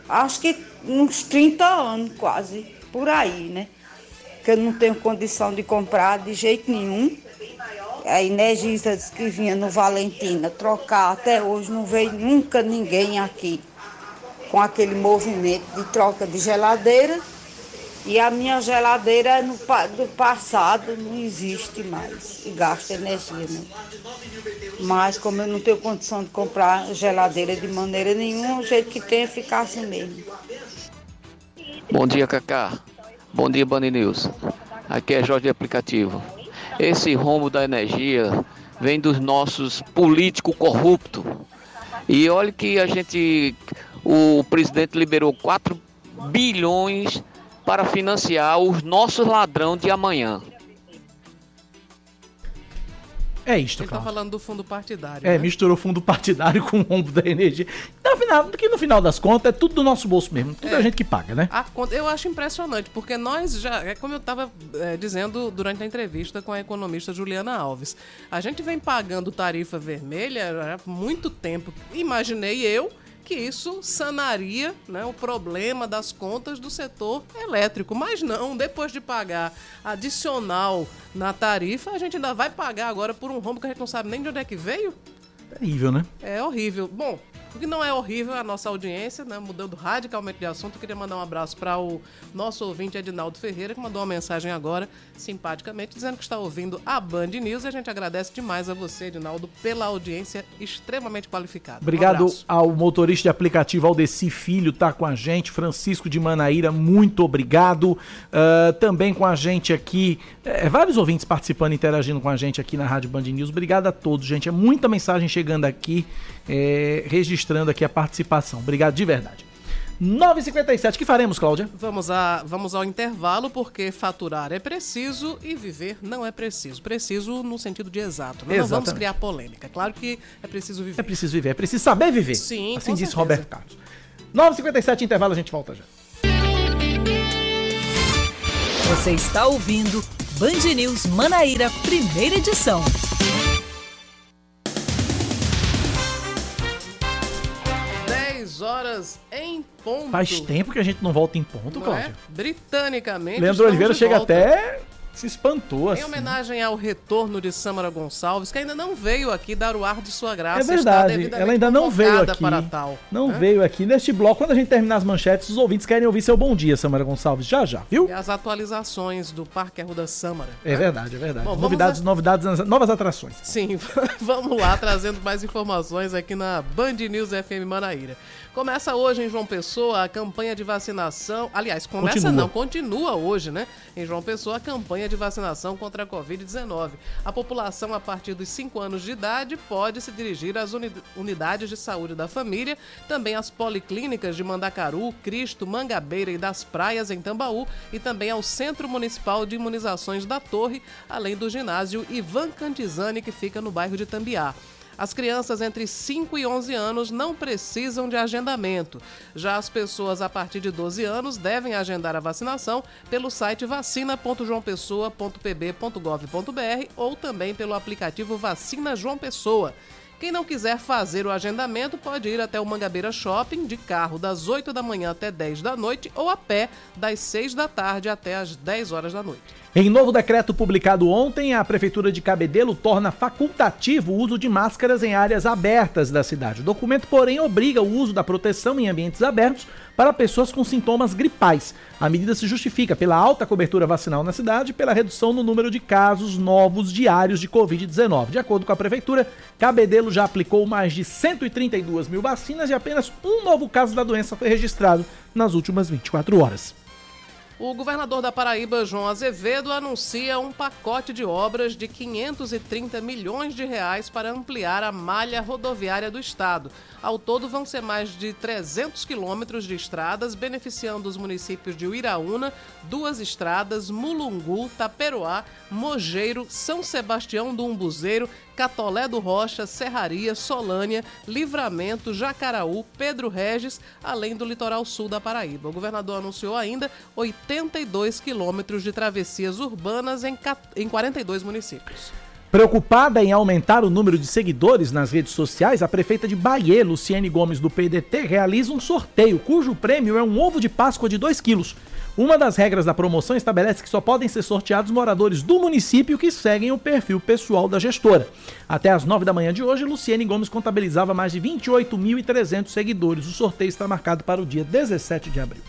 Acho que uns 30 anos quase, por aí, né? Que eu não tenho condição de comprar de jeito nenhum. A Energisa disse que vinha no Valentina trocar. Até hoje não veio nunca ninguém aqui com aquele movimento de troca de geladeira. E a minha geladeira no, do passado não existe mais e gasta energia. Né? Mas como eu não tenho condição de comprar geladeira de maneira nenhuma, o jeito que tem é ficar assim mesmo. Bom dia, Cacá. Bom dia, Band News. Aqui é Jorge Aplicativo. Esse rombo da energia vem dos nossos políticos corruptos. E olha que a gente, o presidente liberou 4 bilhões para financiar os nossos ladrão de amanhã. É isto, Ele tá falando do fundo partidário. É, né? misturou fundo partidário [LAUGHS] com o rombo da energia. No final, que no final das contas é tudo do nosso bolso mesmo. Tudo é. a gente que paga, né? A conta, eu acho impressionante, porque nós já, é como eu estava é, dizendo durante a entrevista com a economista Juliana Alves, a gente vem pagando tarifa vermelha há muito tempo. Imaginei eu que isso sanaria né, o problema das contas do setor elétrico. Mas não, depois de pagar adicional na tarifa, a gente ainda vai pagar agora por um rombo que a gente não sabe nem de onde é que veio. Terrível, né? É horrível. Bom, o que não é horrível é a nossa audiência, né? Mudando radicalmente de assunto, eu queria mandar um abraço para o nosso ouvinte Edinaldo Ferreira, que mandou uma mensagem agora, simpaticamente, dizendo que está ouvindo a Band News. E a gente agradece demais a você, Edinaldo, pela audiência extremamente qualificada. Obrigado um ao motorista de aplicativo Aldeci Filho, tá com a gente. Francisco de Manaíra, muito obrigado. Uh, também com a gente aqui, é, vários ouvintes participando, interagindo com a gente aqui na Rádio Band News. Obrigado a todos, gente. É muita mensagem chegando aqui, é, registrando aqui a participação. Obrigado de verdade. 9h57, que faremos, Cláudia? Vamos, a, vamos ao intervalo, porque faturar é preciso e viver não é preciso. Preciso no sentido de exato. Né? Não vamos criar polêmica. Claro que é preciso viver. É preciso viver, é preciso saber viver. Sim, Assim disse certeza. Roberto Carlos. 9h57, intervalo, a gente volta já. Você está ouvindo Band News Manaíra, primeira edição. Horas em ponto. Faz tempo que a gente não volta em ponto, não Cláudia. é? Britanicamente. Leandro Oliveira chega volta. até se espantou Em assim. homenagem ao retorno de Samara Gonçalves, que ainda não veio aqui dar o ar de sua graça. É verdade, ela ainda não veio aqui. Para tal, Não né? veio aqui neste bloco. Quando a gente terminar as manchetes, os ouvintes querem ouvir seu bom dia, Samara Gonçalves. Já, já, viu? E as atualizações do Parque Arruda Samara. É né? verdade, é verdade. Bom, novidades, a- novidades, novas atrações. Sim, [LAUGHS] vamos lá trazendo mais informações aqui na Band News FM Manaíra. Começa hoje em João Pessoa a campanha de vacinação. Aliás, começa Continua. não, continua hoje, né? Em João Pessoa a campanha de vacinação contra a Covid-19. A população a partir dos 5 anos de idade pode se dirigir às uni- unidades de saúde da família, também às policlínicas de Mandacaru, Cristo, Mangabeira e das Praias em Tambaú e também ao Centro Municipal de Imunizações da Torre, além do ginásio Ivan Cantizani, que fica no bairro de Tambiá. As crianças entre 5 e 11 anos não precisam de agendamento. Já as pessoas a partir de 12 anos devem agendar a vacinação pelo site vacina.joaopessoa.pb.gov.br ou também pelo aplicativo Vacina João Pessoa. Quem não quiser fazer o agendamento pode ir até o Mangabeira Shopping de carro das 8 da manhã até 10 da noite ou a pé das 6 da tarde até as 10 horas da noite. Em novo decreto publicado ontem, a Prefeitura de Cabedelo torna facultativo o uso de máscaras em áreas abertas da cidade. O documento, porém, obriga o uso da proteção em ambientes abertos para pessoas com sintomas gripais. A medida se justifica pela alta cobertura vacinal na cidade e pela redução no número de casos novos diários de Covid-19. De acordo com a Prefeitura, Cabedelo já aplicou mais de 132 mil vacinas e apenas um novo caso da doença foi registrado nas últimas 24 horas. O governador da Paraíba, João Azevedo, anuncia um pacote de obras de 530 milhões de reais para ampliar a malha rodoviária do estado. Ao todo, vão ser mais de 300 quilômetros de estradas, beneficiando os municípios de Uiraúna, Duas Estradas, Mulungu, Taperoá, Mogeiro, São Sebastião do Umbuzeiro, Catolé do Rocha, Serraria, Solânia, Livramento, Jacaraú, Pedro Regis, além do litoral sul da Paraíba. O governador anunciou ainda 82 quilômetros de travessias urbanas em ca- em 42 municípios. Preocupada em aumentar o número de seguidores nas redes sociais, a prefeita de Bahia, Luciene Gomes do PDT, realiza um sorteio cujo prêmio é um ovo de Páscoa de 2 quilos. Uma das regras da promoção estabelece que só podem ser sorteados moradores do município que seguem o perfil pessoal da gestora. Até às 9 da manhã de hoje, Luciene Gomes contabilizava mais de 28.300 seguidores. O sorteio está marcado para o dia 17 de abril.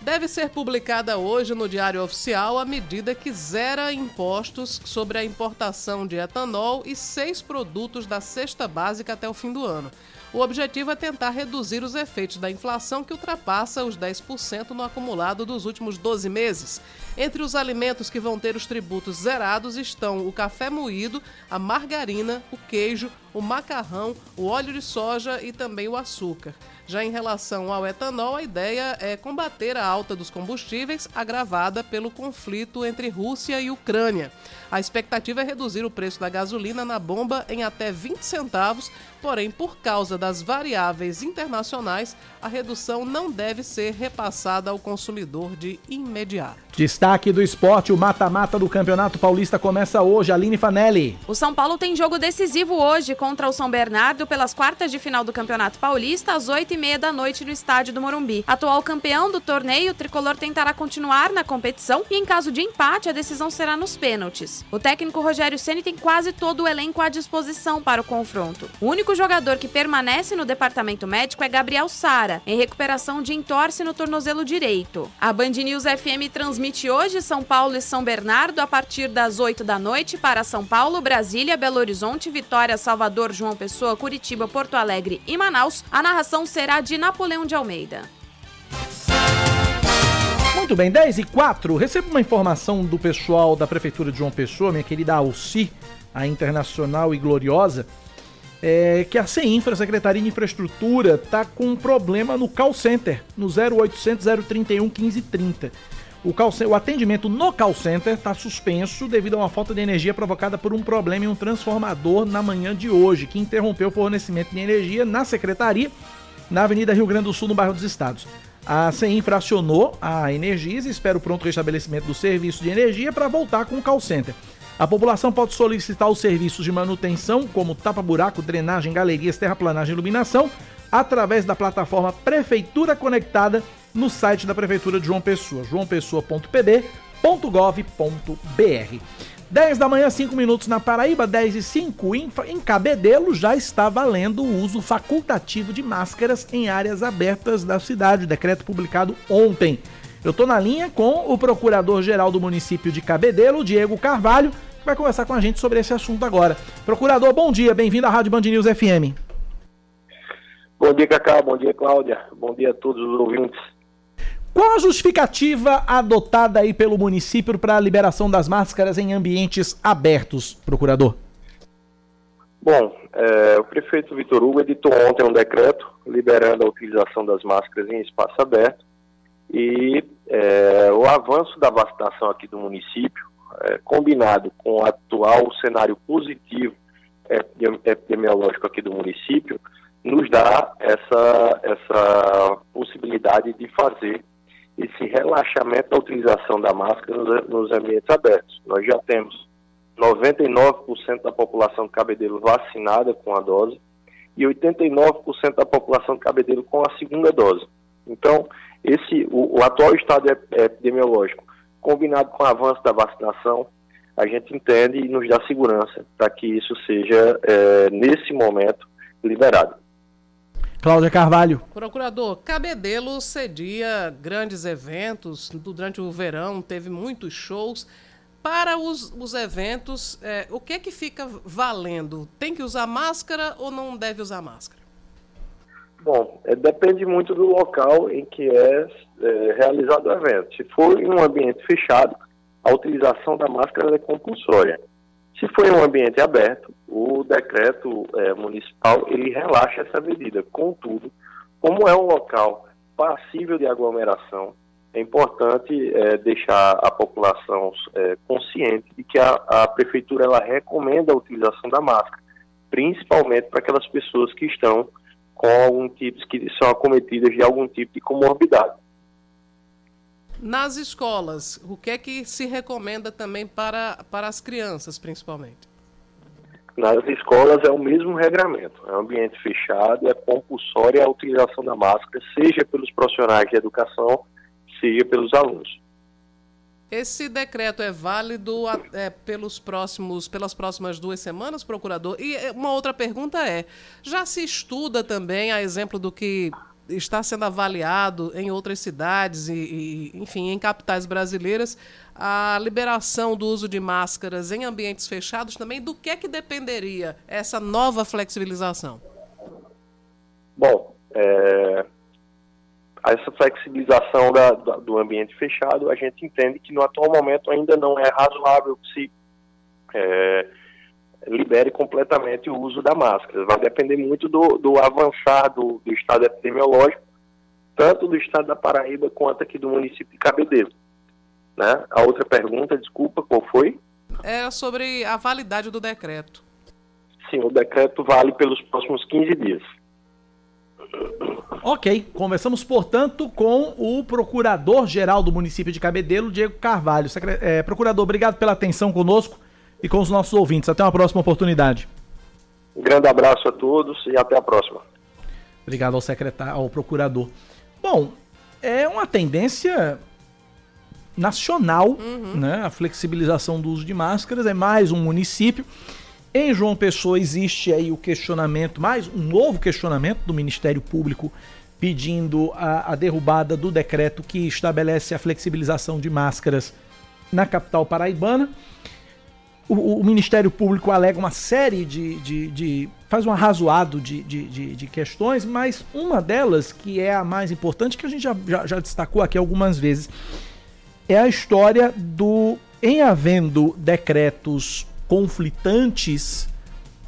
Deve ser publicada hoje no Diário Oficial a medida que zera impostos sobre a importação de etanol e seis produtos da cesta básica até o fim do ano. O objetivo é tentar reduzir os efeitos da inflação que ultrapassa os 10% no acumulado dos últimos 12 meses. Entre os alimentos que vão ter os tributos zerados estão o café moído, a margarina, o queijo, o macarrão, o óleo de soja e também o açúcar. Já em relação ao etanol, a ideia é combater a alta dos combustíveis agravada pelo conflito entre Rússia e Ucrânia. A expectativa é reduzir o preço da gasolina na bomba em até 20 centavos, porém, por causa das variáveis internacionais, a redução não deve ser repassada ao consumidor de imediato. Destaque do esporte: o mata-mata do Campeonato Paulista começa hoje. Aline Fanelli. O São Paulo tem jogo decisivo hoje contra o São Bernardo pelas quartas de final do Campeonato Paulista, às 8h30 da noite no estádio do Morumbi. Atual campeão do torneio, o tricolor tentará continuar na competição e, em caso de empate, a decisão será nos pênaltis. O técnico Rogério Ceni tem quase todo o elenco à disposição para o confronto. O único jogador que permanece no departamento médico é Gabriel Sara, em recuperação de entorse no tornozelo direito. A Band News FM transmite hoje São Paulo e São Bernardo a partir das 8 da noite para São Paulo, Brasília, Belo Horizonte, Vitória, Salvador, João Pessoa, Curitiba, Porto Alegre e Manaus. A narração será de Napoleão de Almeida. Muito bem, 10 e 4. Recebo uma informação do pessoal da Prefeitura de João Pessoa, minha querida Alci, a internacional e gloriosa, é, que a CEINFRA, Secretaria de Infraestrutura, está com um problema no call center, no 0800 031 1530. O, call, o atendimento no call center está suspenso devido a uma falta de energia provocada por um problema em um transformador na manhã de hoje, que interrompeu o fornecimento de energia na secretaria, na Avenida Rio Grande do Sul, no bairro dos Estados. A CEINFRA acionou a Energisa e espera o pronto restabelecimento do serviço de energia para voltar com o call center. A população pode solicitar os serviços de manutenção, como tapa-buraco, drenagem, galerias, terraplanagem e iluminação, através da plataforma Prefeitura Conectada no site da Prefeitura de João Pessoa, joaopessoa.pb.gov.br. 10 da manhã, 5 minutos na Paraíba, 10 e 5. Em, Cabedelo já está valendo o uso facultativo de máscaras em áreas abertas da cidade, decreto publicado ontem. Eu estou na linha com o procurador-geral do município de Cabedelo, Diego Carvalho, que vai conversar com a gente sobre esse assunto agora. Procurador, bom dia, bem-vindo à Rádio Band News FM. Bom dia, Cacau, bom dia, Cláudia, bom dia a todos os ouvintes. Qual a justificativa adotada aí pelo município para a liberação das máscaras em ambientes abertos, procurador? Bom, é, o prefeito Vitor Hugo editou ontem um decreto liberando a utilização das máscaras em espaço aberto e é, o avanço da vacinação aqui do município, é, combinado com o atual cenário positivo epidemiológico aqui do município, nos dá essa, essa possibilidade de fazer esse relaxamento da utilização da máscara nos, nos ambientes abertos. Nós já temos 99% da população de Cabedelo vacinada com a dose e 89% da população de Cabedelo com a segunda dose. Então, esse, o, o atual estado epidemiológico, combinado com o avanço da vacinação, a gente entende e nos dá segurança para que isso seja, é, nesse momento, liberado. Cláudia Carvalho. Procurador, Cabedelo cedia grandes eventos durante o verão, teve muitos shows. Para os, os eventos, é, o que é que fica valendo? Tem que usar máscara ou não deve usar máscara? Bom, é, depende muito do local em que é, é, realizado o evento. Se for em um ambiente fechado, a utilização da máscara é compulsória. Se for em um ambiente aberto, o decreto é, municipal ele relaxa essa medida. Contudo, como é um local passível de aglomeração, é importante é, deixar a população é, consciente de que a, a prefeitura ela recomenda a utilização da máscara, principalmente para aquelas pessoas que estão com algum tipo, que são acometidas de algum tipo de comorbidade. Nas escolas, o que é que se recomenda também para, para as crianças, principalmente? Nas escolas é o mesmo regramento, é um ambiente fechado, é compulsória a utilização da máscara, seja pelos profissionais de educação, seja pelos alunos. Esse decreto é válido é, pelos próximos, pelas próximas duas semanas, procurador? E é, uma outra pergunta é: já se estuda também, a exemplo do que está sendo avaliado em outras cidades e, e, enfim, em capitais brasileiras, a liberação do uso de máscaras em ambientes fechados também, do que é que dependeria essa nova flexibilização? Bom, é, essa flexibilização da, da, do ambiente fechado, a gente entende que no atual momento ainda não é razoável se é, libere completamente o uso da máscara. Vai depender muito do, do avançar do, do, estado epidemiológico, tanto do estado da Paraíba quanto aqui do município de Cabedelo. Né? A outra pergunta, desculpa, qual foi? É sobre a validade do decreto. Sim, o decreto vale pelos próximos 15 dias. Ok, conversamos, portanto, com o procurador-geral do município de Cabedelo, Diego Carvalho. Secre... É, procurador, obrigado pela atenção conosco e com os nossos ouvintes. Até uma próxima oportunidade. Um grande abraço a todos e até a próxima. Obrigado ao secretário, ao procurador. Bom, é uma tendência nacional, uhum. né? A flexibilização do uso de máscaras é mais um município. Em João Pessoa existe aí o questionamento, mais um novo questionamento do Ministério Público pedindo a, a derrubada do decreto que estabelece a flexibilização de máscaras na capital paraibana. O, o, Ministério Público alega uma série de. de, de faz um arrazoado de, de, de, questões, mas uma delas, que é a mais importante, que a gente já, já, já destacou aqui algumas vezes, é a história do. Em havendo decretos conflitantes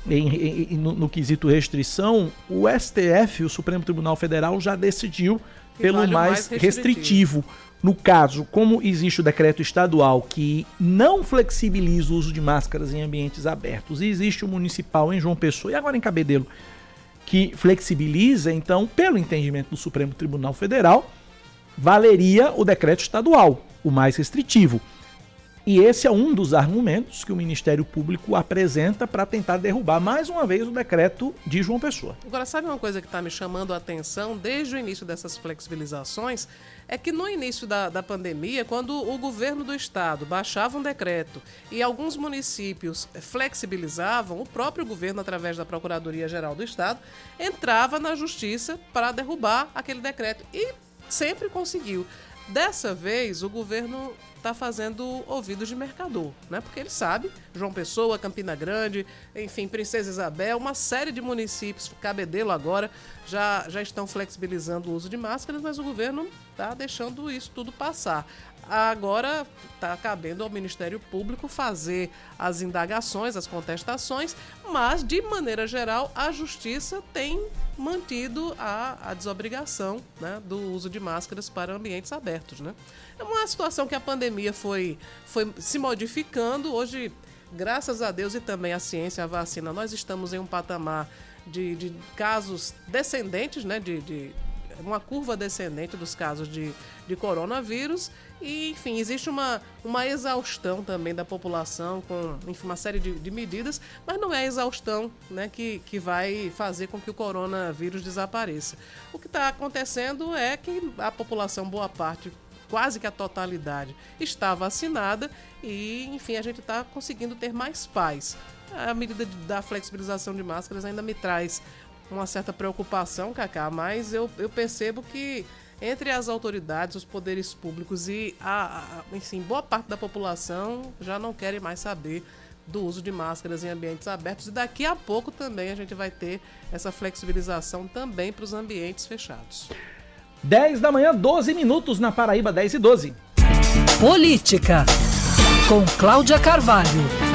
em, em, no, no, quesito restrição, o STF, o Supremo Tribunal Federal, já decidiu pelo mais, mais restritivo. restritivo. No caso, como existe o decreto estadual que não flexibiliza o uso de máscaras em ambientes abertos, e existe o municipal em João Pessoa e agora em Cabedelo que flexibiliza, então, pelo entendimento do Supremo Tribunal Federal, valeria o decreto estadual, o mais restritivo. E esse é um dos argumentos que o Ministério Público apresenta para tentar derrubar mais uma vez o decreto de João Pessoa. Agora, sabe uma coisa que está me chamando a atenção desde o início dessas flexibilizações? É que no início da, da pandemia, quando o governo do estado baixava um decreto e alguns municípios flexibilizavam, o próprio governo, através da Procuradoria-Geral do Estado, entrava na justiça para derrubar aquele decreto. E sempre conseguiu. Dessa vez, o governo está fazendo ouvidos de mercador, né? Porque ele sabe, João Pessoa, Campina Grande, enfim, Princesa Isabel, uma série de municípios, Cabedelo agora, já, já estão flexibilizando o uso de máscaras, mas o governo está deixando isso tudo passar. Agora está cabendo ao Ministério Público fazer as indagações, as contestações, mas, de maneira geral, a Justiça tem mantido a, a desobrigação né, do uso de máscaras para ambientes abertos. Né? É uma situação que a pandemia foi, foi se modificando. Hoje, graças a Deus e também a ciência, a vacina, nós estamos em um patamar de, de casos descendentes, né, de, de uma curva descendente dos casos de, de coronavírus e, enfim, existe uma, uma exaustão também da população com enfim, uma série de, de medidas, mas não é a exaustão né, que, que vai fazer com que o coronavírus desapareça. O que está acontecendo é que a população, boa parte, quase que a totalidade, está vacinada e, enfim, a gente está conseguindo ter mais paz. A medida da flexibilização de máscaras ainda me traz uma certa preocupação, Cacá, mas eu, eu percebo que entre as autoridades, os poderes públicos e a, a enfim, boa parte da população já não querem mais saber do uso de máscaras em ambientes abertos e daqui a pouco também a gente vai ter essa flexibilização também para os ambientes fechados. 10 da manhã, 12 minutos na Paraíba, 10 e 12. Política, com Cláudia Carvalho.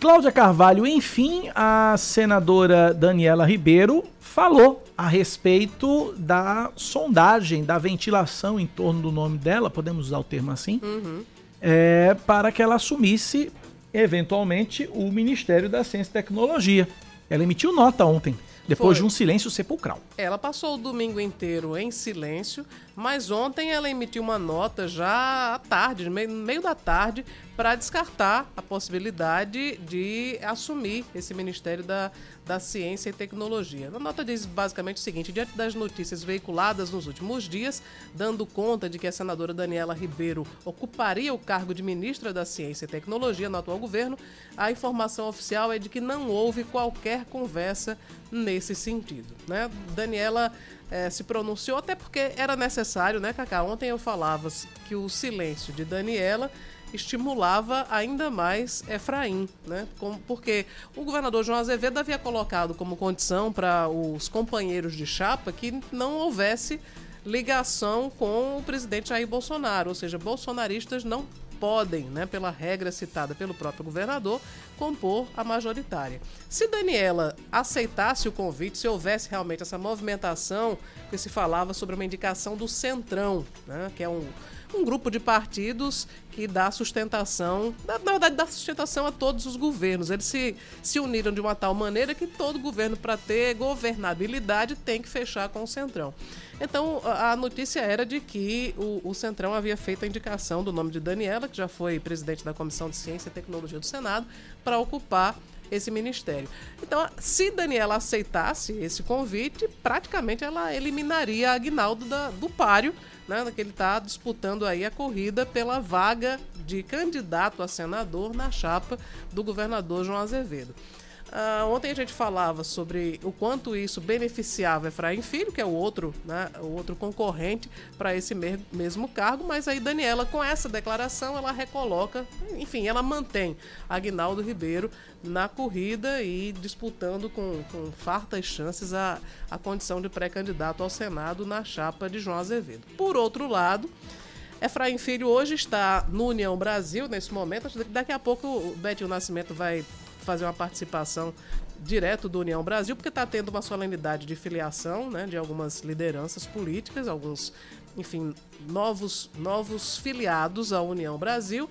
Cláudia Carvalho, enfim, a senadora Daniela Ribeiro falou a respeito da sondagem, da ventilação em torno do nome dela, podemos usar o termo assim, uhum. é, para que ela assumisse, eventualmente, o Ministério da Ciência e Tecnologia. Ela emitiu nota ontem, depois Foi. de um silêncio sepulcral. Ela passou o domingo inteiro em silêncio, Mas ontem ela emitiu uma nota já à tarde, no meio, da tarde, para descartar a possibilidade de assumir esse Ministério da, da Ciência e Tecnologia. A nota diz basicamente o seguinte: diante das notícias veiculadas nos últimos dias, dando conta de que a senadora Daniela Ribeiro ocuparia o cargo de ministra da Ciência e Tecnologia no atual governo, a informação oficial é de que não houve qualquer conversa nesse sentido. Né? Daniela eh, se pronunciou até porque era necessário, né, Cacá? Ontem eu falava que o silêncio de Daniela estimulava ainda mais Efraim, né? Porque o governador João Azevedo havia colocado como condição para os companheiros de chapa que não houvesse ligação com o presidente Jair Bolsonaro, ou seja, bolsonaristas não podem, né, pela regra citada pelo próprio governador, compor a majoritária. Se Daniela aceitasse o convite, se houvesse realmente essa movimentação que se falava sobre uma indicação do Centrão, né, que é um, um grupo de partidos que dá sustentação, na, na verdade, dá sustentação a todos os governos. Eles se, se uniram de uma tal maneira que todo governo, para ter governabilidade, tem que fechar com o Centrão. Então, a notícia era de que o, o, Centrão havia feito a indicação do nome de Daniela, que já foi presidente da Comissão de Ciência e Tecnologia do Senado, para ocupar esse ministério. Então, se Daniela aceitasse esse convite, praticamente ela eliminaria Agnaldo do páreo, né, que ele está disputando aí a corrida pela vaga de candidato a senador na chapa do governador João Azevedo. Uh, ontem a gente falava sobre o quanto isso beneficiava Efraim Filho, que é o outro, né, o outro concorrente para esse me mesmo cargo, mas aí Daniela, com essa declaração, ela recoloca, enfim, ela mantém Agnaldo Ribeiro na corrida e disputando com, com fartas chances a, a condição de pré-candidato ao Senado na chapa de João Azevedo. Por outro lado, Efraim Filho hoje está no União Brasil, nesse momento. Daqui a pouco o Betinho Nascimento vai fazer uma participação direto do União Brasil, porque está tendo uma solenidade de filiação né, de algumas lideranças políticas, alguns, enfim, novos, novos filiados à União Brasil.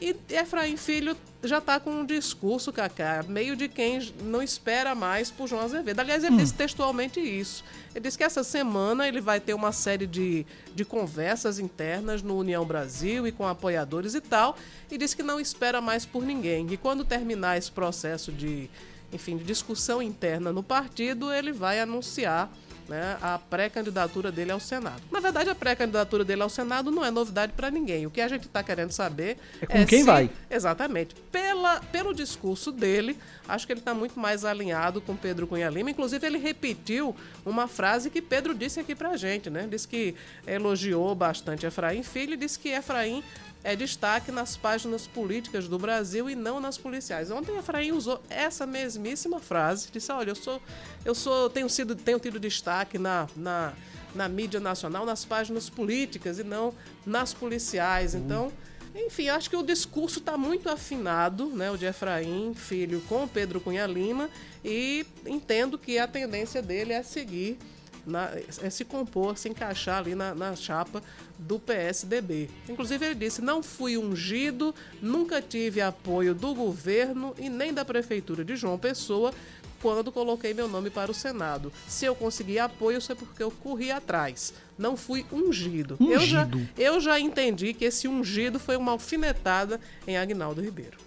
E Efraim Filho já está com um discurso, Cacá, meio de quem não espera mais por João Azevedo. Aliás, ele hum. disse textualmente isso. Ele disse que essa semana ele vai ter uma série de, de conversas internas no União Brasil e com apoiadores e tal, e disse que não espera mais por ninguém. E quando terminar esse processo de, enfim, de discussão interna no partido, ele vai anunciar né, a pré-candidatura dele ao Senado. Na verdade, a pré-candidatura dele ao Senado não é novidade para ninguém. O que a gente está querendo saber é com é quem se, vai. Exatamente. Pela, pelo discurso dele, acho que ele está muito mais alinhado com Pedro Cunha Lima. Inclusive, ele repetiu uma frase que Pedro disse aqui para a gente, né? Disse que elogiou bastante Efraim Filho e disse que Efraim é destaque nas páginas políticas do Brasil e não nas policiais. Ontem Efraim usou essa mesmíssima frase, disse: "Olha, eu sou eu sou tenho sido tenho tido destaque na, na, na mídia nacional, nas páginas políticas e não nas policiais". Então, enfim, acho que o discurso está muito afinado, né, o de Efraim, filho, com Pedro Cunha Lima, e entendo que a tendência dele é seguir na, é se compor, se encaixar ali na, na chapa do PSDB. Inclusive, ele disse: não fui ungido, nunca tive apoio do governo e nem da prefeitura de João Pessoa quando coloquei meu nome para o Senado. Se eu consegui apoio, foi porque eu corri atrás. Não fui ungido. ungido. Eu, já, eu já entendi que esse ungido foi uma alfinetada em Agnaldo Ribeiro.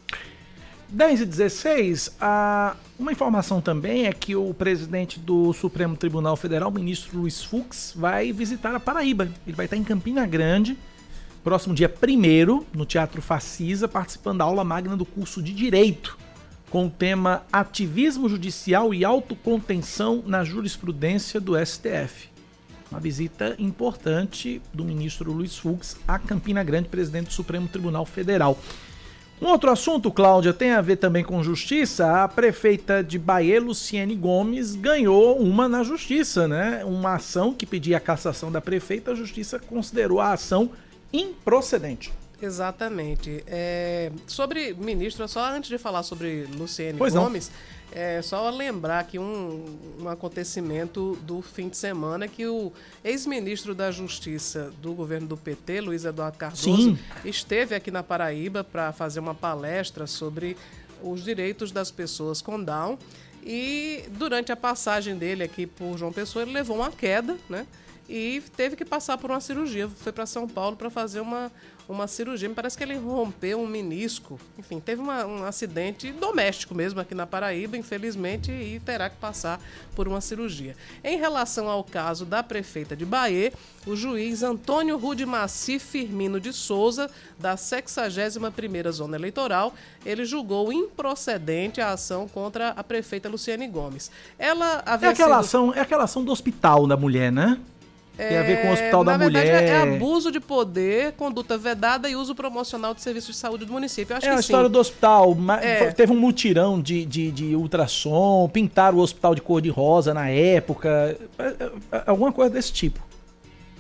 10 e 16, a, uma informação também é que o presidente do Supremo Tribunal Federal, ministro Luiz Fux, vai visitar a Paraíba. Ele vai estar em Campina Grande, próximo dia 1 no Teatro Facisa, participando da aula magna do curso de Direito, com o tema Ativismo Judicial e Autocontenção na Jurisprudência do STF. Uma visita importante do ministro Luiz Fux a Campina Grande, presidente do Supremo Tribunal Federal. Um outro assunto, Cláudia, tem a ver também com justiça. A prefeita de Bahia, Luciene Gomes, ganhou uma na justiça, né? Uma ação que pedia a cassação da prefeita, a justiça considerou a ação improcedente. Exatamente. É, sobre ministro, só antes de falar sobre Luciene pois Gomes, não. É só lembrar aqui um, um acontecimento do fim de semana que o ex-ministro da Justiça do governo do PT, Luiz Eduardo Cardoso, Sim. esteve aqui na Paraíba para fazer uma palestra sobre os direitos das pessoas com Down. E durante a passagem dele aqui por João Pessoa, ele levou uma queda, né? E teve que passar por uma cirurgia. Foi para São Paulo para fazer uma, uma cirurgia. Me parece que ele rompeu um menisco. Enfim, teve uma, um acidente doméstico mesmo aqui na Paraíba, infelizmente, e terá que passar por uma cirurgia. Em relação ao caso da prefeita de Bahia, o juiz Antônio Rude Maci Firmino de Souza, da 61ª Zona Eleitoral, ele julgou improcedente a ação contra a prefeita Luciane Gomes. Ela havia É aquela, sido... ação, é aquela ação do hospital da mulher, né? Tem a ver com o hospital da na verdade, mulher. É, é abuso de poder, conduta vedada e uso promocional de serviços de saúde do município. É a história sim. do hospital. É. Teve um mutirão de, de, de ultrassom, pintaram o hospital de cor de rosa na época. é, é, é, Alguma coisa desse tipo.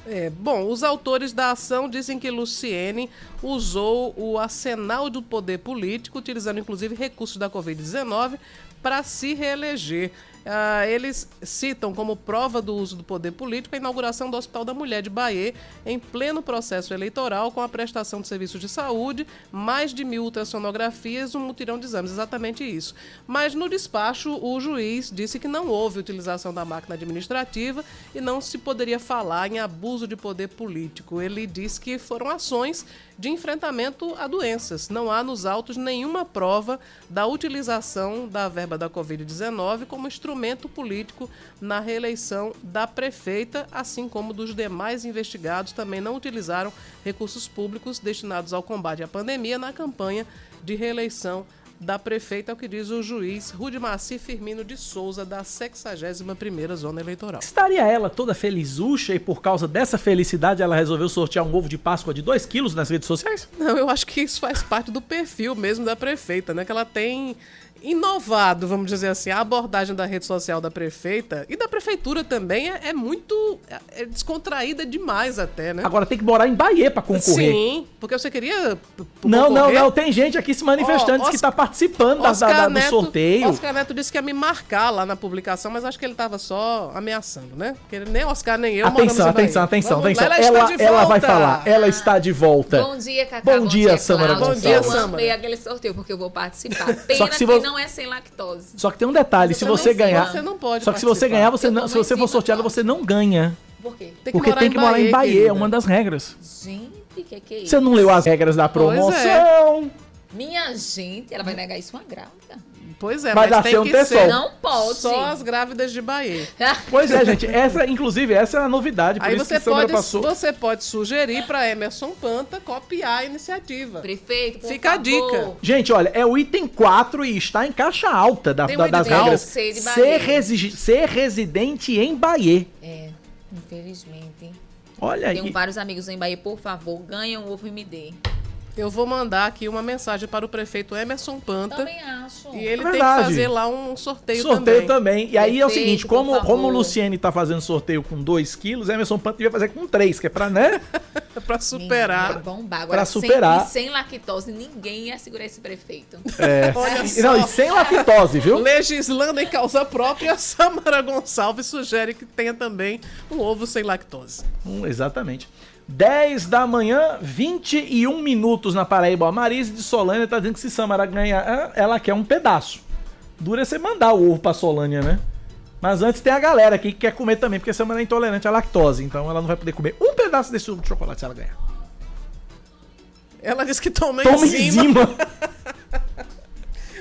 É, bom, os autores da ação dizem que Luciene usou o arsenal do poder político, utilizando inclusive recursos da Covid-19, para se reeleger. Ah, eles citam como prova do uso do poder político a inauguração do Hospital da Mulher de Bahia, em pleno processo eleitoral, com a prestação de serviços de saúde, mais de mil ultrassonografias, um mutirão de exames, exatamente isso. Mas no despacho, o juiz disse que não houve utilização da máquina administrativa e não se poderia falar em abuso de poder político. Ele disse que foram ações de enfrentamento a doenças. Não há nos autos nenhuma prova da utilização da verba da Covid-19 como instrumento político na reeleição da prefeita, assim como dos demais investigados também não utilizaram recursos públicos destinados ao combate à pandemia na campanha de reeleição da prefeita, é o que diz o juiz Rudimacir Firmino de Souza, da 61ª Zona Eleitoral. Estaria ela toda felizucha e por causa dessa felicidade ela resolveu sortear um ovo de Páscoa de 2 quilos nas redes sociais? Não, eu acho que isso faz parte do perfil mesmo da prefeita, né? Que ela tem inovado, vamos dizer assim, a abordagem da rede social da prefeita e da prefeitura também é, é muito é descontraída demais até, né? Agora tem que morar em Bahia pra concorrer. Sim, porque você queria Não, não, não. Tem gente aqui se manifestando Ó, que tá participando da- da- do Neto- sorteio. Oscar Neto disse que ia me marcar lá na publicação, mas acho que ele tava só ameaçando, né? Porque ele- nem Oscar nem eu Atenção, atenção, atenção, Vamos atenção. Ela, está de ela vai falar. Ela está de volta. Bom dia, Cacá. Bom, dia, Samara Cláudia. Gonçalves. Eu amei aquele sorteio porque eu vou participar. Pena Só que que, se vo- não é sem lactose. Só que tem um detalhe, se você ganhar. você não pode Só que se você ganhar, você não, se você for sorteado, você não ganha. Por quê? Porque tem que morar em Bahia, é uma das regras. Gente, que que é isso? Você não leu as regras da Pois é. promoção? Minha gente, ela vai negar isso uma grávida. Pois é, Vai mas tem seu que tesão. ser Não pode. só as grávidas de Bahia. [LAUGHS] Pois é, gente. Essa, inclusive, essa é a novidade. Por Aí isso você pode, passou. você pode sugerir para Emerson Panta copiar a iniciativa. Prefeito, por Fica a favor. dica. Gente, olha, é o item 4 e está em caixa alta da- Tem da- um das regras. Ser de Ser, Bahia. resi- ser residente em Bahia. É, infelizmente. Olha aí. Tenho vários amigos em Bahia, por favor, ganha um ovo e me dê. Eu vou mandar aqui uma mensagem para o prefeito Emerson Panta. Também acho. E ele É tem que fazer lá um sorteio, Sorteio também. também. E aí é o seguinte, como, como o Luciene tá fazendo sorteio com 2 quilos, Emerson Panto devia fazer com 3, que é pra, né? [LAUGHS] para superar. Menina, bombar. Agora, Pra superar. Sem, e sem lactose, ninguém ia segurar esse prefeito. É. [LAUGHS] Olha E- só. Não, e sem lactose, viu? Legislando em causa própria, [LAUGHS] Samara Gonçalves sugere que tenha também um ovo sem lactose. Hum, exatamente. 10 da manhã, 21 minutos na Paraíba. A Marise de Solânia tá dizendo que se Samara ganhar, ah, ela quer um pedaço. Dura é você mandar o ovo pra Solânia, né? Mas antes tem a galera aqui que quer comer também, porque Samara é intolerante à lactose. Então ela não vai poder comer um pedaço desse ovo de chocolate se ela ganhar. Ela disse que toma, Toma enzima. enzima. [LAUGHS]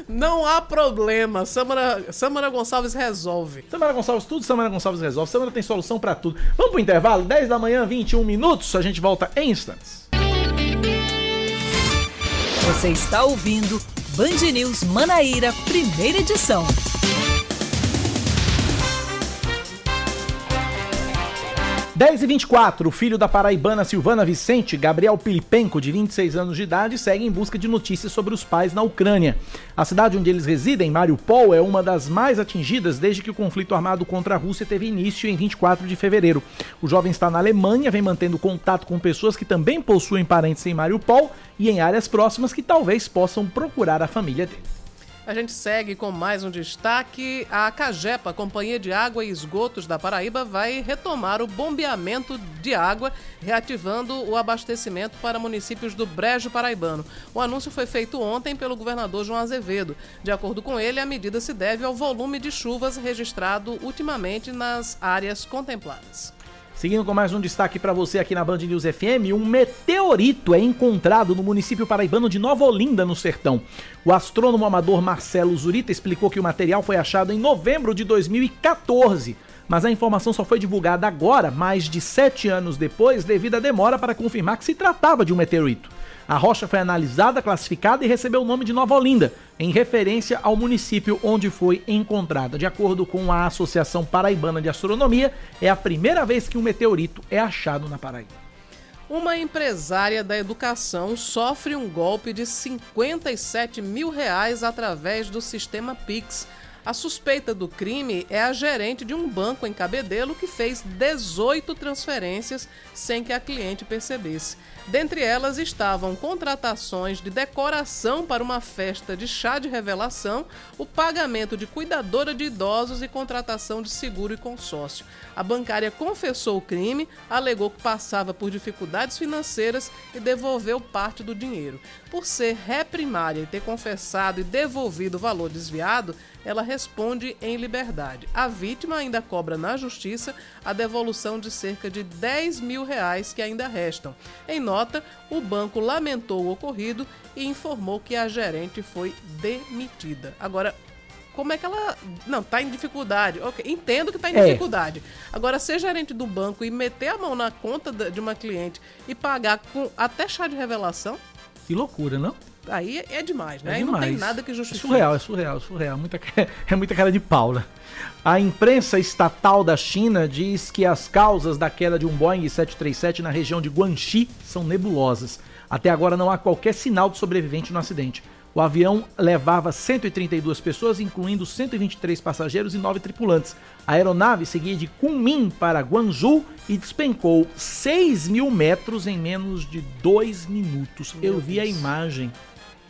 Não há problema. Samara, Samara Gonçalves resolve. Samara Gonçalves, tudo Samara Gonçalves resolve. Samara tem solução pra tudo. Vamos pro intervalo? 10 da manhã, 21 minutos. A gente volta em instantes. Você está ouvindo Band News Manaíra, primeira edição. Dez e 24 o filho da paraibana Silvana Vicente, Gabriel Pilipenko, de 26 anos de idade, segue em busca de notícias sobre os pais na Ucrânia. A cidade onde eles residem, Mariupol, é uma das mais atingidas desde que o conflito armado contra a Rússia teve início em 24 de fevereiro. O jovem está na Alemanha, vem mantendo contato com pessoas que também possuem parentes em Mariupol e em áreas próximas que talvez possam procurar a família dele. A gente segue com mais um destaque. A Cagepa, Companhia de Água e Esgotos da Paraíba, vai retomar o bombeamento de água, reativando o abastecimento para municípios do Brejo Paraibano. O anúncio foi feito ontem pelo governador João Azevedo. De acordo com ele, a medida se deve ao volume de chuvas registrado ultimamente nas áreas contempladas. Seguindo com mais um destaque para você aqui na Band News FM, um meteorito é encontrado no município paraibano de Nova Olinda, no Sertão. O astrônomo amador Marcelo Zurita explicou que o material foi achado em novembro de 2014, mas a informação só foi divulgada agora, mais de sete anos depois, devido à demora para confirmar que se tratava de um meteorito. A rocha foi analisada, classificada e recebeu o nome de Nova Olinda, em referência ao município onde foi encontrada. De acordo com a Associação Paraibana de Astronomia, é a primeira vez que um meteorito é achado na Paraíba. Uma empresária da educação sofre um golpe de 57 mil reais através do sistema Pix. A suspeita do crime é a gerente de um banco em Cabedelo que fez 18 transferências sem que a cliente percebesse. Dentre elas estavam contratações de decoração para uma festa de chá de revelação, o pagamento de cuidadora de idosos e contratação de seguro e consórcio. A bancária confessou o crime, alegou que passava por dificuldades financeiras e devolveu parte do dinheiro. Por ser ré primária e ter confessado e devolvido o valor desviado, ela responde em liberdade. A vítima ainda cobra na justiça a devolução de cerca de 10 mil reais que ainda restam. Em nota, o banco lamentou o ocorrido e informou que a gerente foi demitida. Agora, como é que ela. Não, tá em dificuldade. Ok, entendo que tá em É. dificuldade. Agora, ser gerente do banco e meter a mão na conta de uma cliente e pagar com até chá de revelação, Que loucura, não? Aí é demais, né? É aí não tem demais. nada que É justifique. surreal, é surreal, é surreal. Muita, [LAUGHS] é muita cara de Paula. A imprensa estatal da China diz que as causas da queda de um Boeing 737 na região de Guangxi são nebulosas. Até agora não há qualquer sinal de sobrevivente no acidente. O avião levava 132 pessoas, incluindo 123 passageiros e 9 tripulantes. A aeronave seguia de Kunming para Guangzhou e despencou 6 mil metros em menos de 2 minutos. Eu vi a imagem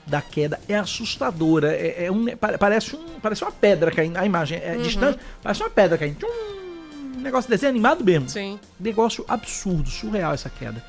da queda é assustadora. É, é um, pa- parece, um, parece uma pedra caindo. A imagem é Uhum. distante, parece uma pedra caindo. Tchum! Um negócio de desenho animado mesmo. Sim. Negócio absurdo, surreal essa queda.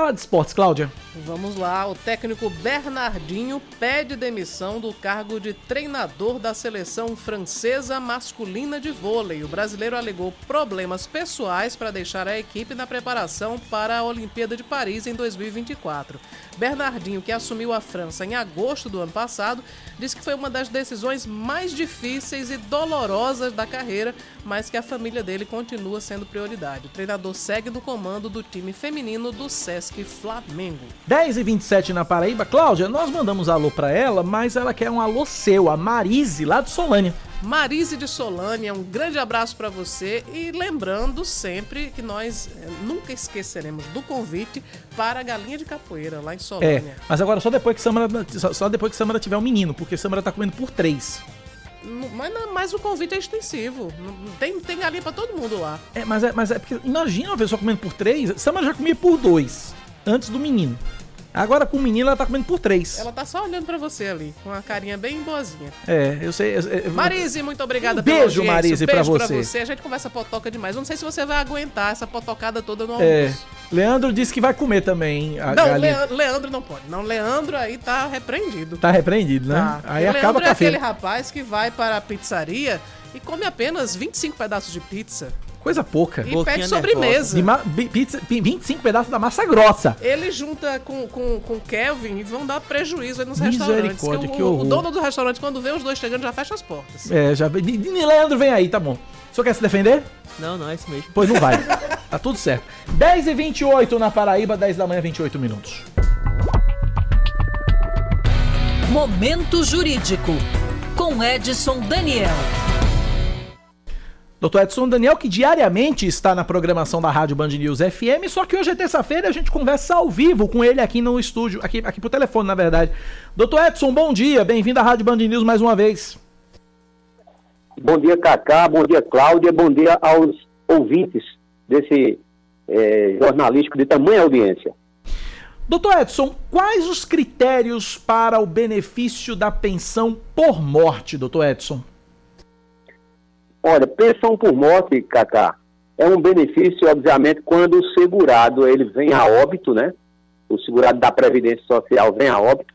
De esportes, Cláudia. Vamos lá, o técnico Bernardinho pede demissão do cargo de treinador da seleção francesa masculina de vôlei. O brasileiro alegou problemas pessoais para deixar a equipe na preparação para a Olimpíada de Paris em 2024. Bernardinho, que assumiu a França em agosto do ano passado, disse que foi uma das decisões mais difíceis e dolorosas da carreira, mas que a família dele continua sendo prioridade. O treinador segue no comando do time feminino do Sesc Flamengo. 10 e 27 na Paraíba. Cláudia, nós mandamos alô pra ela, mas ela quer um alô seu, a Marise, lá de Solânia. Marise de Solânia, um grande abraço para você e lembrando sempre que nós eh, nunca esqueceremos do convite para a Galinha de Capoeira lá em É, Solânia. mas agora só depois que Samara, só, depois que Samara tiver um menino, porque Samara tá comendo por três. Mas, mas o convite é extensivo. Tem, tem galinha para todo mundo lá. É, mas é, mas é porque imagina uma pessoa comendo por três. Samara já comia por dois antes do menino. Agora com o menino ela tá comendo por três. Ela tá só olhando para você ali, com uma carinha bem boazinha. É, eu sei. eu- eu- Marise, muito obrigada Um pela beijo, audiência. Marise, um pra beijo você. A gente conversa potoca demais. Eu não sei se você vai aguentar essa potocada toda no É, almoço. Leandro disse que vai comer também Não, galinha. Leandro, Leandro não pode. Não, Leandro aí tá repreendido. Tá repreendido, né? Tá. Aí E acaba Leandro é a aquele rapaz que vai para a pizzaria e come apenas 25 pedaços de pizza. Coisa pouca. E pede sobremesa. De ma- bi- pizza, pi- 25 pedaços da massa grossa. Ele junta com, com, com o Kelvin e vão dar prejuízo aí nos restaurantes. Misericórdia, o, que o horror. dono do restaurante, quando vê os dois chegando, já fecha as portas. É, já. Leandro, vem aí, tá bom. O senhor quer se defender? Não, não, é isso mesmo. Pois não vai. tá tudo certo. 10 e 28 na Paraíba, 10 da manhã, 28 minutos. Momento Jurídico, com Edson Daniel. Doutor Edson Daniel, que diariamente está na programação da Rádio Band News FM, só que hoje é terça-feira a gente conversa ao vivo com ele aqui no estúdio, aqui, aqui pro telefone, na verdade. Doutor Edson, bom dia, bem-vindo à Rádio Band News mais uma vez. Bom dia, Cacá. Bom dia, Cláudia. Bom dia aos ouvintes desse eh, jornalístico de tamanha audiência. Doutor Edson, quais os critérios para o benefício da pensão por morte, doutor Edson? Olha, pensão por morte, Cacá, é um benefício, obviamente, quando o segurado ele vem a óbito, né? O segurado da Previdência Social vem a óbito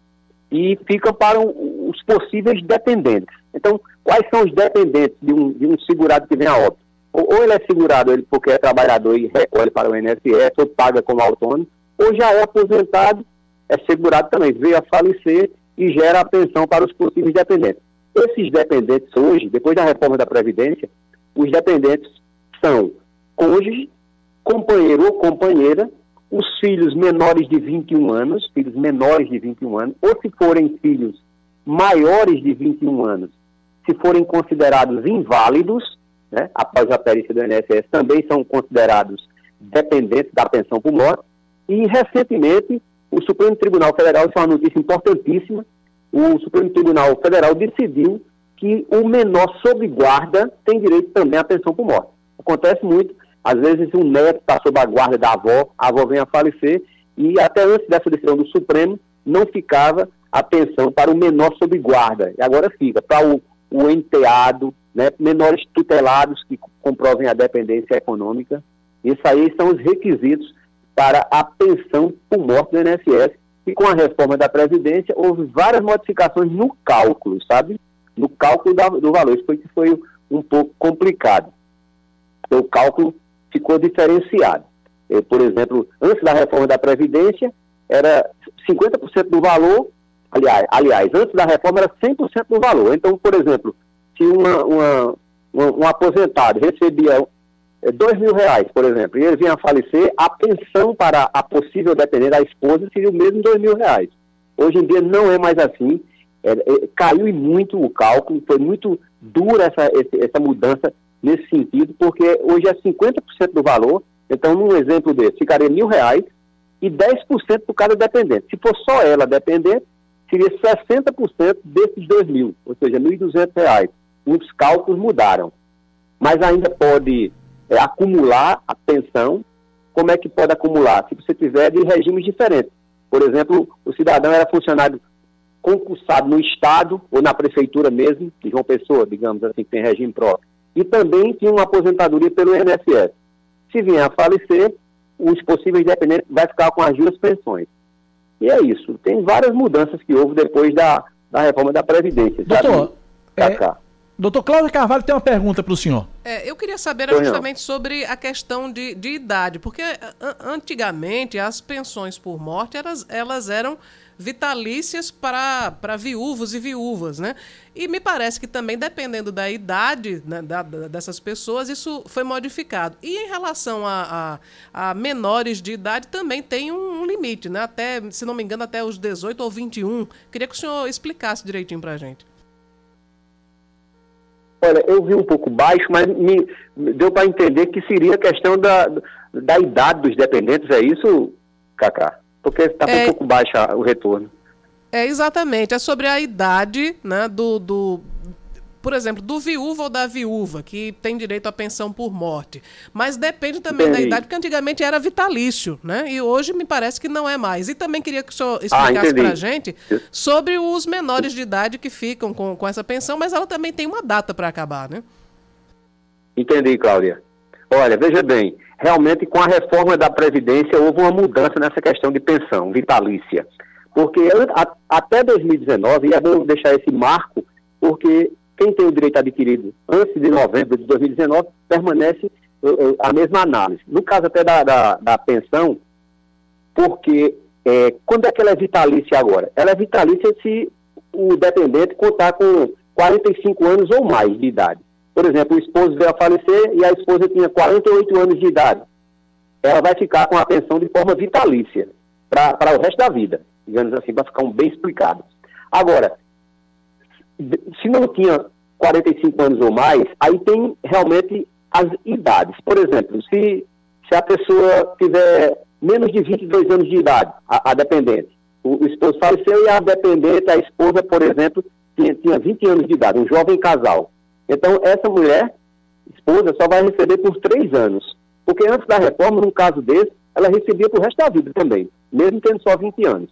e fica para um- os possíveis dependentes. Então, quais são os dependentes de um, de um segurado que vem a óbito? ou, ou ele é segurado ele porque é trabalhador e recolhe para o INSS, ou paga como autônomo, ou já é aposentado, é segurado também, veio a falecer e gera a pensão para os possíveis dependentes. Esses dependentes hoje, depois da reforma da Previdência, os dependentes são cônjuge, companheiro ou companheira, os filhos menores de 21 anos, filhos menores de 21 anos, ou se forem filhos maiores de 21 anos, se forem considerados inválidos, né, após a perícia do INSS, também são considerados dependentes da pensão por morte. E, recentemente, o Supremo Tribunal Federal, isso é uma notícia importantíssima, o Supremo Tribunal Federal decidiu que o menor sob guarda tem direito também à pensão por morte. Acontece muito, às vezes um neto está sob a guarda da avó, a avó vem a falecer, e até antes dessa decisão do Supremo, não ficava a pensão para o menor sob guarda. E agora fica para o, o enteado, né, menores tutelados que comprovem a dependência econômica. Isso aí são os requisitos para a pensão por morte do INSS. E com a reforma da Previdência, houve várias modificações no cálculo, sabe? No cálculo da, do valor. Isso foi foi um pouco complicado. O cálculo ficou diferenciado. Eh, por exemplo, antes da reforma da Previdência, era 50% do valor Aliás, aliás, antes da reforma era 100% do valor. Então, por exemplo, se uma, uma, um, um aposentado recebia dois mil reais, por exemplo, e ele vinha a falecer, a pensão para a possível dependente da esposa seria o mesmo dois mil reais. Hoje em dia não é mais assim. É, é, caiu muito o cálculo, foi muito dura essa, essa mudança nesse sentido, porque hoje é 50% do valor. Então, num exemplo desse, ficaria mil reais e 10% por cada dependente. Se for só ela dependente, seria 60% desses 2 mil, ou seja, R$ 1.200. Os cálculos mudaram. Mas ainda pode é, acumular a pensão. Como é que pode acumular? Se você tiver de regimes diferentes. Por exemplo, o cidadão era funcionário concursado no Estado ou na Prefeitura mesmo, de João Pessoa, digamos assim, que tem regime próprio. E também tinha uma aposentadoria pelo INSS. Se vier a falecer, os possíveis dependentes vai ficar com as duas pensões. E é isso. Tem várias mudanças que houve depois da, da reforma da Previdência. Doutor, é, doutor Cláudio Carvalho tem uma pergunta para o senhor. É, eu queria saber justamente sobre a questão de, de idade, porque antigamente as pensões por morte elas, elas eram vitalícias para, para viúvos e viúvas, né? E me parece que também, dependendo da idade né, da, da, dessas pessoas, isso foi modificado. E em relação a, a, a menores de idade, também tem um, um, limite, né? Até, se não me engano, até os 18 ou 21. Queria que o senhor explicasse direitinho para a gente. Olha, eu vi um pouco baixo, mas me deu para entender que seria a questão da, da idade dos dependentes, é isso, Cacá? porque está é, um pouco baixa o retorno. É, exatamente. É sobre a idade né, do, do, por exemplo, do viúvo ou da viúva, que tem direito à pensão por morte. Mas depende também Entendi. da idade, porque antigamente era vitalício, né? E hoje me parece que não é mais. E também queria que o senhor ah, explicasse ah, para a gente sobre os menores de idade que ficam com, com essa pensão, mas ela também tem uma data para acabar, né? Entendi, Cláudia. Olha, veja bem, realmente com a reforma da Previdência houve uma mudança nessa questão de pensão vitalícia. Porque a, até 2019, e é bom deixar esse marco, porque quem tem o direito adquirido antes de novembro de 2019 permanece uh, uh, a mesma análise. No caso até da, da, da pensão, porque é, quando é que ela é vitalícia agora? Ela é vitalícia se o dependente contar com 45 anos ou mais de idade. Por exemplo, o esposo veio a falecer e a esposa tinha 48 anos de idade. Ela vai ficar com a pensão de forma vitalícia para o resto da vida, digamos assim, para ficar um bem explicado. Agora, se não tinha 45 anos ou mais, aí tem realmente as idades. Por exemplo, se, se a pessoa tiver menos de 22 anos de idade, a, a dependente, o, o, esposo faleceu e a dependente, a esposa, por exemplo, tinha, tinha 20 anos de idade, um jovem casal. Então, essa mulher, esposa, só vai receber por três anos. Porque antes da reforma, num caso desse, ela recebia por resto da vida também, mesmo tendo só 20 anos.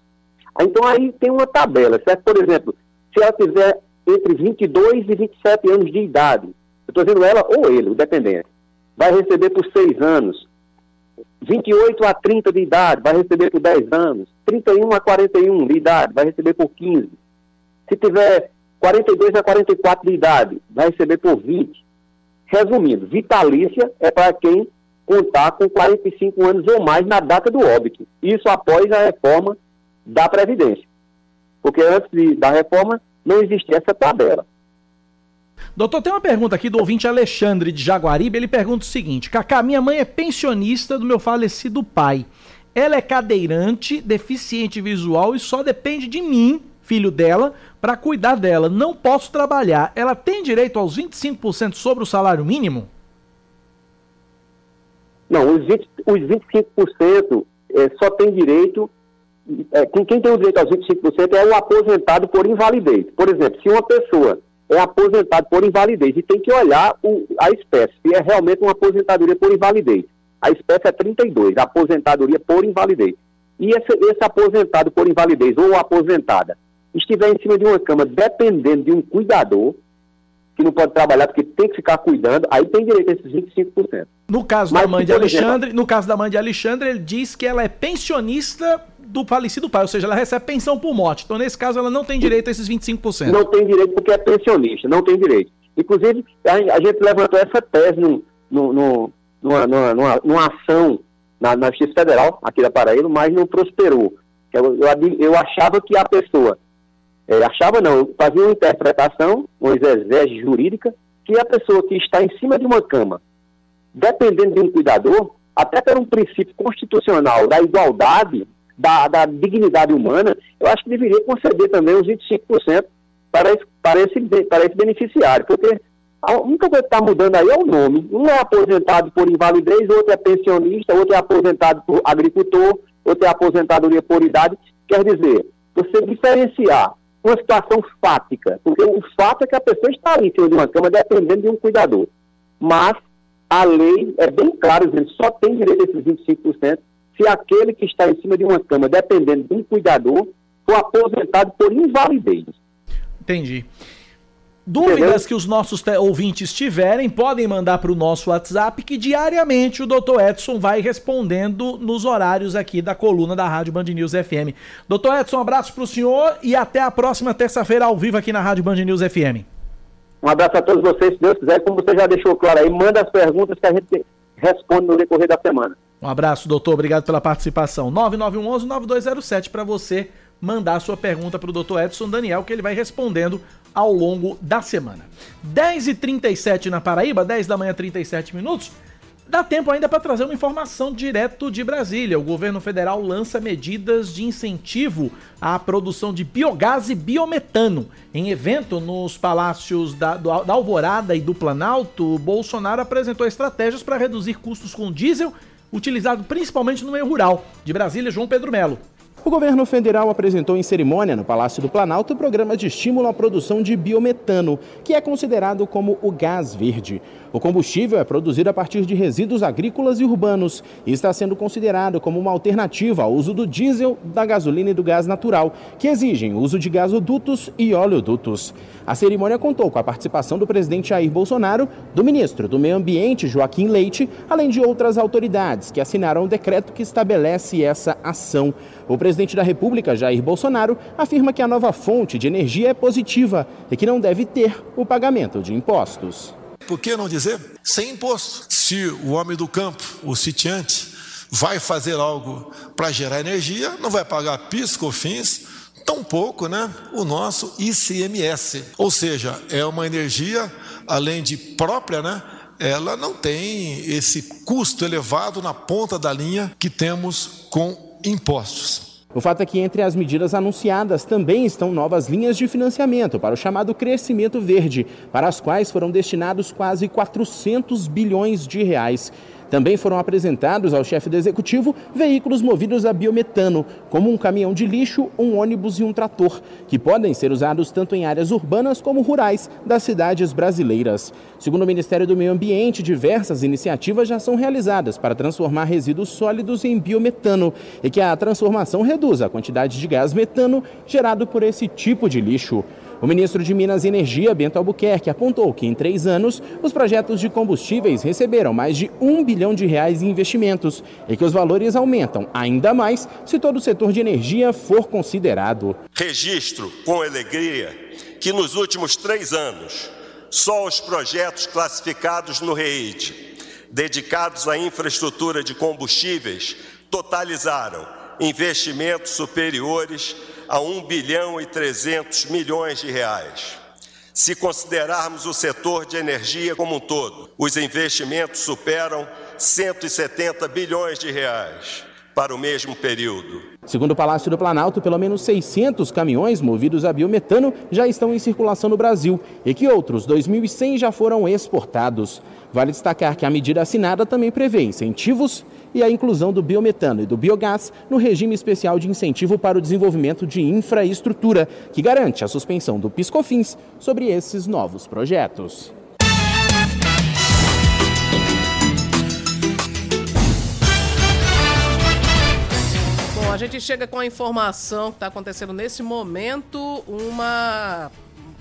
Então, aí tem uma tabela, certo? Por exemplo, se ela tiver entre 22 e 27 anos de idade, eu estou dizendo ela ou ele, o dependente, vai receber por seis anos. 28 a 30 de idade, vai receber por 10 anos. 31 a 41 de idade, vai receber por 15. Se tiver 42 a 44 de idade, vai receber por 20. Resumindo, vitalícia é para quem contar com 45 anos ou mais na data do óbito. Isso após a reforma da Previdência. Porque antes de, da reforma não existia essa tabela. Doutor, tem uma pergunta aqui do ouvinte Alexandre de Jaguaribe. Ele pergunta o seguinte: Cacá, minha mãe é pensionista do meu falecido pai. Ela é cadeirante, deficiente visual e só depende de mim, filho dela, para cuidar dela. Não posso trabalhar. Ela tem direito aos 25% sobre o salário mínimo? Não, os, 20, os 25% é, só tem direito. É, quem, quem tem o direito aos 25% é o aposentado por invalidez. Por exemplo, se uma pessoa é aposentado por invalidez e tem que olhar o, a espécie, se é realmente uma aposentadoria por invalidez. A espécie é 32, a aposentadoria por invalidez. E esse, esse aposentado por invalidez ou aposentada estiver em cima de uma cama dependendo de um cuidador, que não pode trabalhar porque tem que ficar cuidando, aí tem direito a esses 25%. No caso Mas, da mãe de Alexandre, exemplo, no caso da mãe de Alexandre, ele diz que ela é pensionista do falecido pai, ou seja, ela recebe pensão por morte. Então, nesse caso, ela não tem direito a esses 25%. Não tem direito porque é pensionista, não tem direito. Inclusive, a, gente levantou essa tese no, no, no, numa, numa, numa, ação na, na Justiça Federal, aqui da Paraíba, mas não prosperou. Eu, eu, eu achava que a pessoa é, achava não, eu fazia uma interpretação, uma exegese jurídica, que a pessoa que está em cima de uma cama, dependendo de um cuidador, até por um princípio constitucional da igualdade, da, da dignidade humana, eu acho que deveria conceder também os 25% para esse, para, esse, para esse beneficiário, porque a única coisa que está mudando aí é o nome. Um é aposentado por invalidez, outro é pensionista, outro é aposentado por agricultor, outro é aposentadoria por idade. Quer dizer, você diferenciar uma situação fática, porque o fato é que a pessoa está ali em cima de uma cama dependendo de um cuidador. Mas a lei é bem clara, dizendo só tem direito a esses 25% se aquele que está em cima de uma cama dependendo de um cuidador for aposentado por invalidez. Entendi. Dúvidas Entendeu? que os nossos ouvintes tiverem, podem mandar para o nosso WhatsApp, que diariamente o Dr. Edson vai respondendo nos horários aqui da coluna da Rádio Band News FM. Dr. Edson, um abraço para o senhor e até a próxima terça-feira ao vivo aqui na Rádio Band News FM. Um abraço a todos vocês, se Deus quiser, como você já deixou claro aí, manda as perguntas que a gente responde no decorrer da semana. Um abraço, doutor, obrigado pela participação. 9911-9207 para você mandar sua pergunta para o Dr. Edson Daniel, que ele vai respondendo ao longo da semana. 10h37 na Paraíba, 10 da manhã, 37 minutos. Dá tempo ainda para trazer uma informação direto de Brasília. O governo federal lança medidas de incentivo à produção de biogás e biometano. Em evento nos palácios da, da Alvorada e do Planalto, Bolsonaro apresentou estratégias para reduzir custos com diesel, utilizado principalmente no meio rural. De Brasília, João Pedro Melo. O governo federal apresentou em cerimônia no Palácio do Planalto o programa de estímulo à produção de biometano, que é considerado como o gás verde. O combustível é produzido a partir de resíduos agrícolas e urbanos e está sendo considerado como uma alternativa ao uso do diesel, da gasolina e do gás natural, que exigem o uso de gasodutos e oleodutos. A cerimônia contou com a participação do presidente Jair Bolsonaro, do ministro do Meio Ambiente, Joaquim Leite, além de outras autoridades que assinaram o decreto que estabelece essa ação. O presidente da República, Jair Bolsonaro, afirma que a nova fonte de energia é positiva e que não deve ter o pagamento de impostos. Por que não dizer? Sem imposto. Se o homem do campo, o sitiante, vai fazer algo para gerar energia, não vai pagar PIS, COFINS, tampouco né, o nosso ICMS. Ou seja, é uma energia, além de própria, né, ela não tem esse custo elevado na ponta da linha que temos com impostos. O fato é que entre as medidas anunciadas também estão novas linhas de financiamento para o chamado crescimento verde, para as quais foram destinados quase 400 bilhões de reais. Também foram apresentados ao chefe do executivo veículos movidos a biometano, como um caminhão de lixo, um ônibus e um trator, que podem ser usados tanto em áreas urbanas como rurais das cidades brasileiras. Segundo o Ministério do Meio Ambiente, diversas iniciativas já são realizadas para transformar resíduos sólidos em biometano e que a transformação reduza a quantidade de gás metano gerado por esse tipo de lixo. O ministro de Minas e Energia, Bento Albuquerque, apontou que em três anos os projetos de combustíveis receberam mais de um bilhão de reais em investimentos e que os valores aumentam ainda mais se todo o setor de energia for considerado. Registro com alegria que nos últimos três anos só os projetos classificados no REIT, dedicados à infraestrutura de combustíveis, totalizaram investimentos superiores a 1 bilhão e 300 milhões de reais. Se considerarmos o setor de energia como um todo, os investimentos superam 170 bilhões de reais para o mesmo período. Segundo o Palácio do Planalto, pelo menos 600 caminhões movidos a biometano já estão em circulação no Brasil e que outros 2.100 já foram exportados. Vale destacar que a medida assinada também prevê incentivos e a inclusão do biometano e do biogás no regime especial de incentivo para o desenvolvimento de infraestrutura, que garante a suspensão do PiscoFins sobre esses novos projetos. A gente chega com a informação que está acontecendo nesse momento, uma,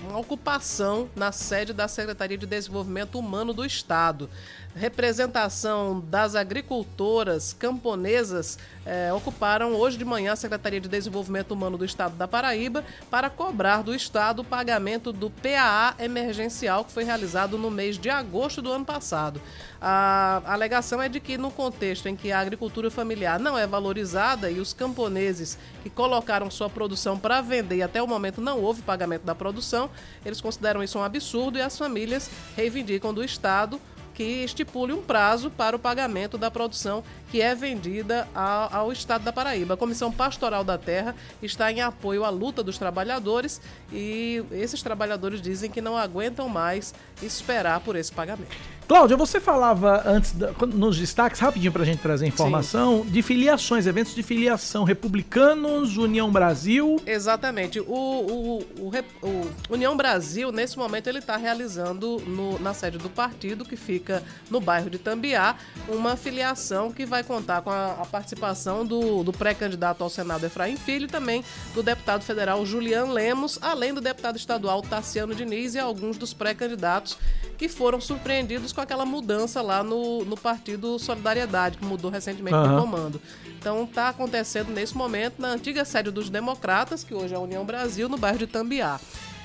uma ocupação na sede da Secretaria de Desenvolvimento Humano do Estado representação das agricultoras camponesas é, ocuparam hoje de manhã a Secretaria de Desenvolvimento Humano do Estado da Paraíba para cobrar do Estado o pagamento do PAA emergencial que foi realizado no mês de agosto do ano passado. A alegação é de que, no contexto em que a agricultura familiar não é valorizada e os camponeses que colocaram sua produção para vender e até o momento não houve pagamento da produção, eles consideram isso um absurdo e as famílias reivindicam do Estado que estipule um prazo para o pagamento da produção que é vendida ao, Estado da Paraíba. A Comissão Pastoral da Terra está em apoio à luta dos trabalhadores e esses trabalhadores dizem que não aguentam mais esperar por esse pagamento. Cláudia, você falava antes, da, nos destaques, rapidinho para a gente trazer informação, Sim. de filiações, eventos de filiação, republicanos, União Brasil. Exatamente. O, o, o, o União Brasil, nesse momento, ele está realizando no, na sede do partido, que fica no bairro de Tambiá, uma filiação que vai contar com a, a participação do, do pré-candidato ao Senado Efraim Filho e também do deputado federal Julian Lemos, além do deputado estadual Tassiano Diniz e alguns dos pré-candidatos que foram surpreendidos com aquela mudança lá no, no Partido Solidariedade, que mudou recentemente uhum. de comando. Então está acontecendo nesse momento na antiga sede dos Democratas, que hoje é a União Brasil, no bairro de Tambiá.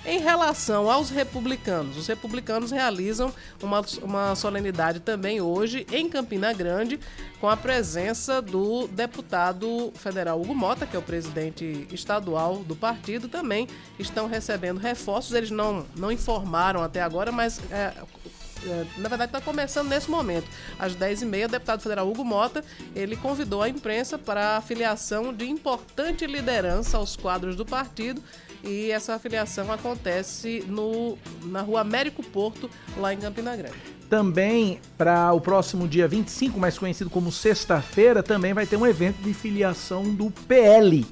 Em relação aos republicanos, os republicanos realizam uma, uma solenidade também hoje em Campina Grande, com a presença do deputado federal Hugo Mota, que é o presidente estadual do partido, também estão recebendo reforços. Eles não, não informaram até agora, mas é, é, na verdade está começando nesse momento. Às 10h30, o deputado federal Hugo Mota, ele convidou a imprensa para a filiação de importante liderança aos quadros do partido e essa afiliação acontece no, na rua Américo Porto, lá em Campina Grande. Também para o próximo dia 25, mais conhecido como sexta-feira, também vai ter um evento de filiação do PL.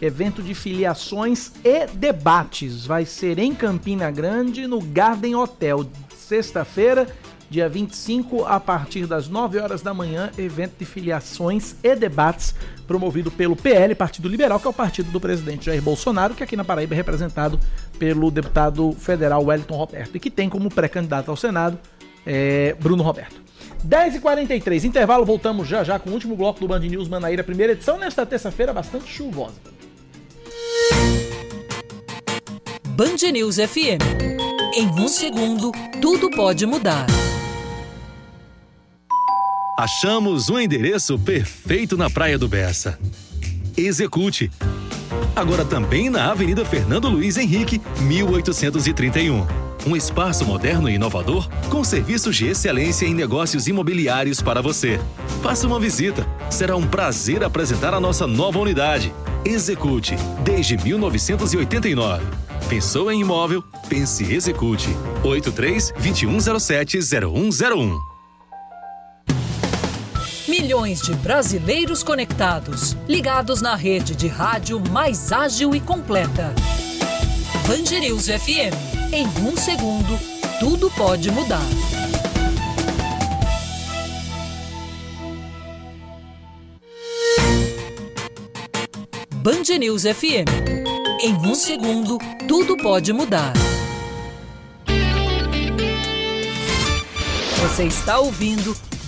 Evento de filiações e debates. Vai ser em Campina Grande, no Garden Hotel, sexta-feira, dia 25, a partir das 9 horas da manhã, evento de filiações e debates promovido pelo PL, Partido Liberal, que é o partido do presidente Jair Bolsonaro, que aqui na Paraíba é representado pelo deputado federal Wellington Roberto, e que tem como pré-candidato ao Senado é, Bruno Roberto. 10h43, intervalo, voltamos já já com o último bloco do Band News Manaíra, primeira edição, nesta terça-feira bastante chuvosa. Band News FM. Em um segundo, tudo pode mudar. Achamos um endereço perfeito na Praia do Bessa. Execute. Agora também na Avenida Fernando Luiz Henrique, 1831. Um espaço moderno e inovador com serviços de excelência em negócios imobiliários para você. Faça uma visita. Será um prazer apresentar a nossa nova unidade. Execute desde 1989. Pensou em imóvel? Pense Execute. 83 2107 0101 milhões de brasileiros conectados, ligados na rede de rádio mais ágil e completa. Band News FM. Em um segundo, tudo pode mudar. Band News FM. Em um segundo, tudo pode mudar. Você está ouvindo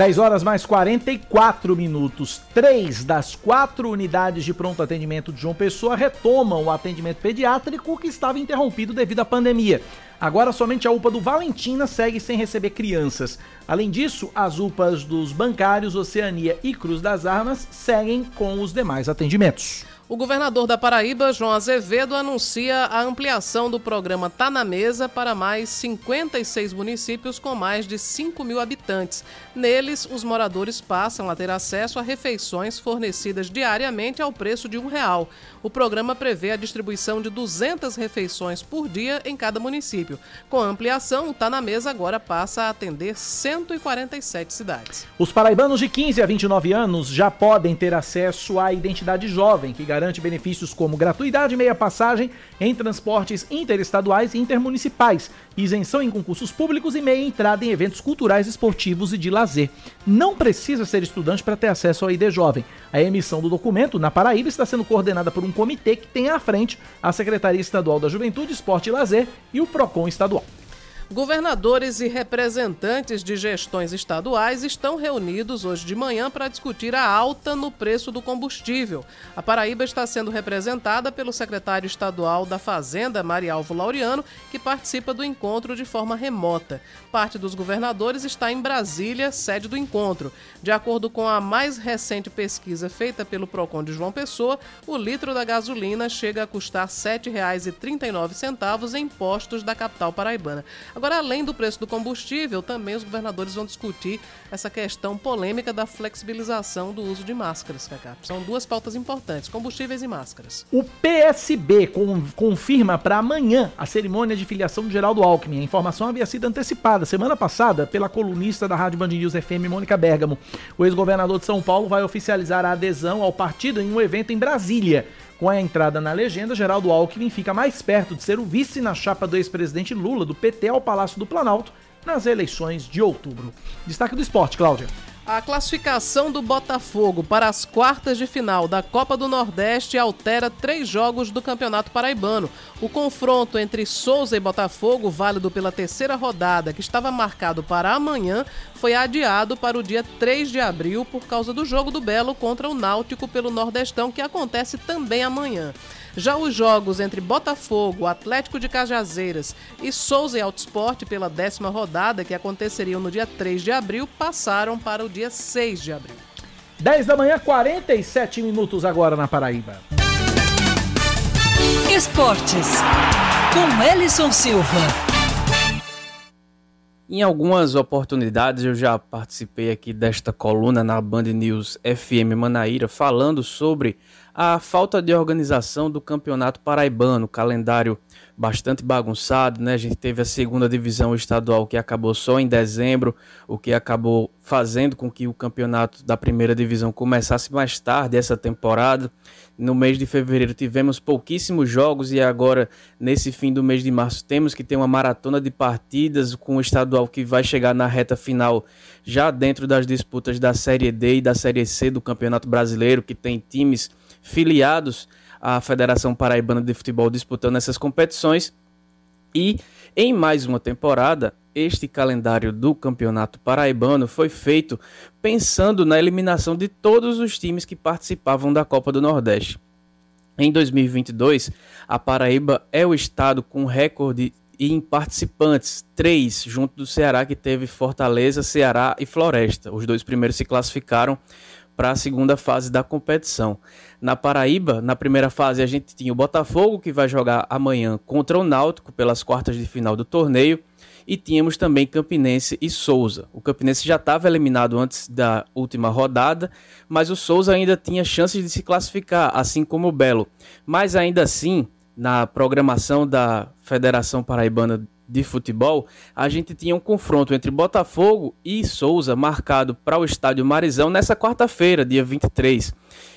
10 horas mais 44 minutos. Três das quatro unidades de pronto atendimento de João Pessoa retomam o atendimento pediátrico que estava interrompido devido à pandemia. Agora somente a UPA do Valentina segue sem receber crianças. Além disso, as UPAs dos bancários Oceania e Cruz das Armas seguem com os demais atendimentos. O governador da Paraíba, João Azevedo, anuncia a ampliação do programa Tá na Mesa para mais 56 municípios com mais de 5 mil habitantes. Neles, os moradores passam a ter acesso a refeições fornecidas diariamente ao preço de um real. O programa prevê a distribuição de 200 refeições por dia em cada município. Com a ampliação, o Tá na Mesa agora passa a atender 147 cidades. Os paraibanos de 15 a 29 anos já podem ter acesso à identidade jovem, que garante benefícios como gratuidade meia passagem em transportes interestaduais e intermunicipais, isenção em concursos públicos e meia entrada em eventos culturais, esportivos e de lazer. Não precisa ser estudante para ter acesso ao ID Jovem. A emissão do documento na Paraíba está sendo coordenada por um comitê que tem à frente a Secretaria Estadual da Juventude, Esporte e Lazer e o PROCON estadual. Governadores e representantes de gestões estaduais estão reunidos hoje de manhã para discutir a alta no preço do combustível. A Paraíba está sendo representada pelo secretário estadual da Fazenda, Marialvo Laureano, que participa do encontro de forma remota. Parte dos governadores está em Brasília, sede do encontro. De acordo com a mais recente pesquisa feita pelo Procon de João Pessoa, o litro da gasolina chega a custar R$ 7,39 em postos da capital paraibana. Agora, além do preço do combustível, também os governadores vão discutir essa questão polêmica da flexibilização do uso de máscaras, Cacá. São duas pautas importantes, combustíveis e máscaras. O PSB com, confirma para amanhã a cerimônia de filiação de Geraldo Alckmin. A informação havia sido antecipada semana passada pela colunista da Rádio Band News FM, Mônica Bergamo. O ex-governador de São Paulo vai oficializar a adesão ao partido em um evento em Brasília. Com a entrada na legenda, Geraldo Alckmin fica mais perto de ser o vice na chapa do ex-presidente Lula do PT ao Palácio do Planalto nas eleições de outubro. Destaque do esporte, Cláudia. A classificação do Botafogo para as quartas de final da Copa do Nordeste altera três jogos do Campeonato Paraibano. O confronto entre Souza e Botafogo, válido pela terceira rodada, que estava marcado para amanhã, foi adiado para o dia 3 de abril por causa do jogo do Belo contra o Náutico pelo Nordestão, que acontece também amanhã. Já os jogos entre Botafogo, Atlético de Cajazeiras e Souza e Autosport pela décima rodada, que aconteceriam no dia 3 de abril, passaram para o dia 6 de abril. 10 da manhã, 47 minutos agora na Paraíba. Esportes, com Ellison Silva. Em algumas oportunidades eu já participei aqui desta coluna na Band News FM Manaíra falando sobre a falta de organização do Campeonato Paraibano, calendário bastante bagunçado, né? A gente teve a segunda divisão estadual que acabou só em dezembro, o que acabou fazendo com que o campeonato da primeira divisão começasse mais tarde essa temporada. No mês de fevereiro tivemos pouquíssimos jogos e agora nesse fim do mês de março temos que ter uma maratona de partidas com o estadual que vai chegar na reta final já dentro das disputas da Série D e da Série C do Campeonato Brasileiro, que tem times filiados à Federação Paraibana de Futebol disputando essas competições. E em mais uma temporada, este calendário do Campeonato Paraibano foi feito pensando na eliminação de todos os times que participavam da Copa do Nordeste. Em 2022, a Paraíba é o estado com recorde em participantes, três, junto do Ceará, que teve Fortaleza, Ceará e Floresta. Os dois primeiros se classificaram para a segunda fase da competição. Na Paraíba, na primeira fase, a gente tinha o Botafogo, que vai jogar amanhã contra o Náutico pelas quartas de final do torneio. E tínhamos também Campinense e Souza. O Campinense já estava eliminado antes da última rodada, mas o Souza ainda tinha chances de se classificar, assim como o Belo. Mas ainda assim, na programação da Federação Paraibana de futebol, a gente tinha um confronto entre Botafogo e Souza marcado para o estádio Marizão nessa quarta-feira, dia 23.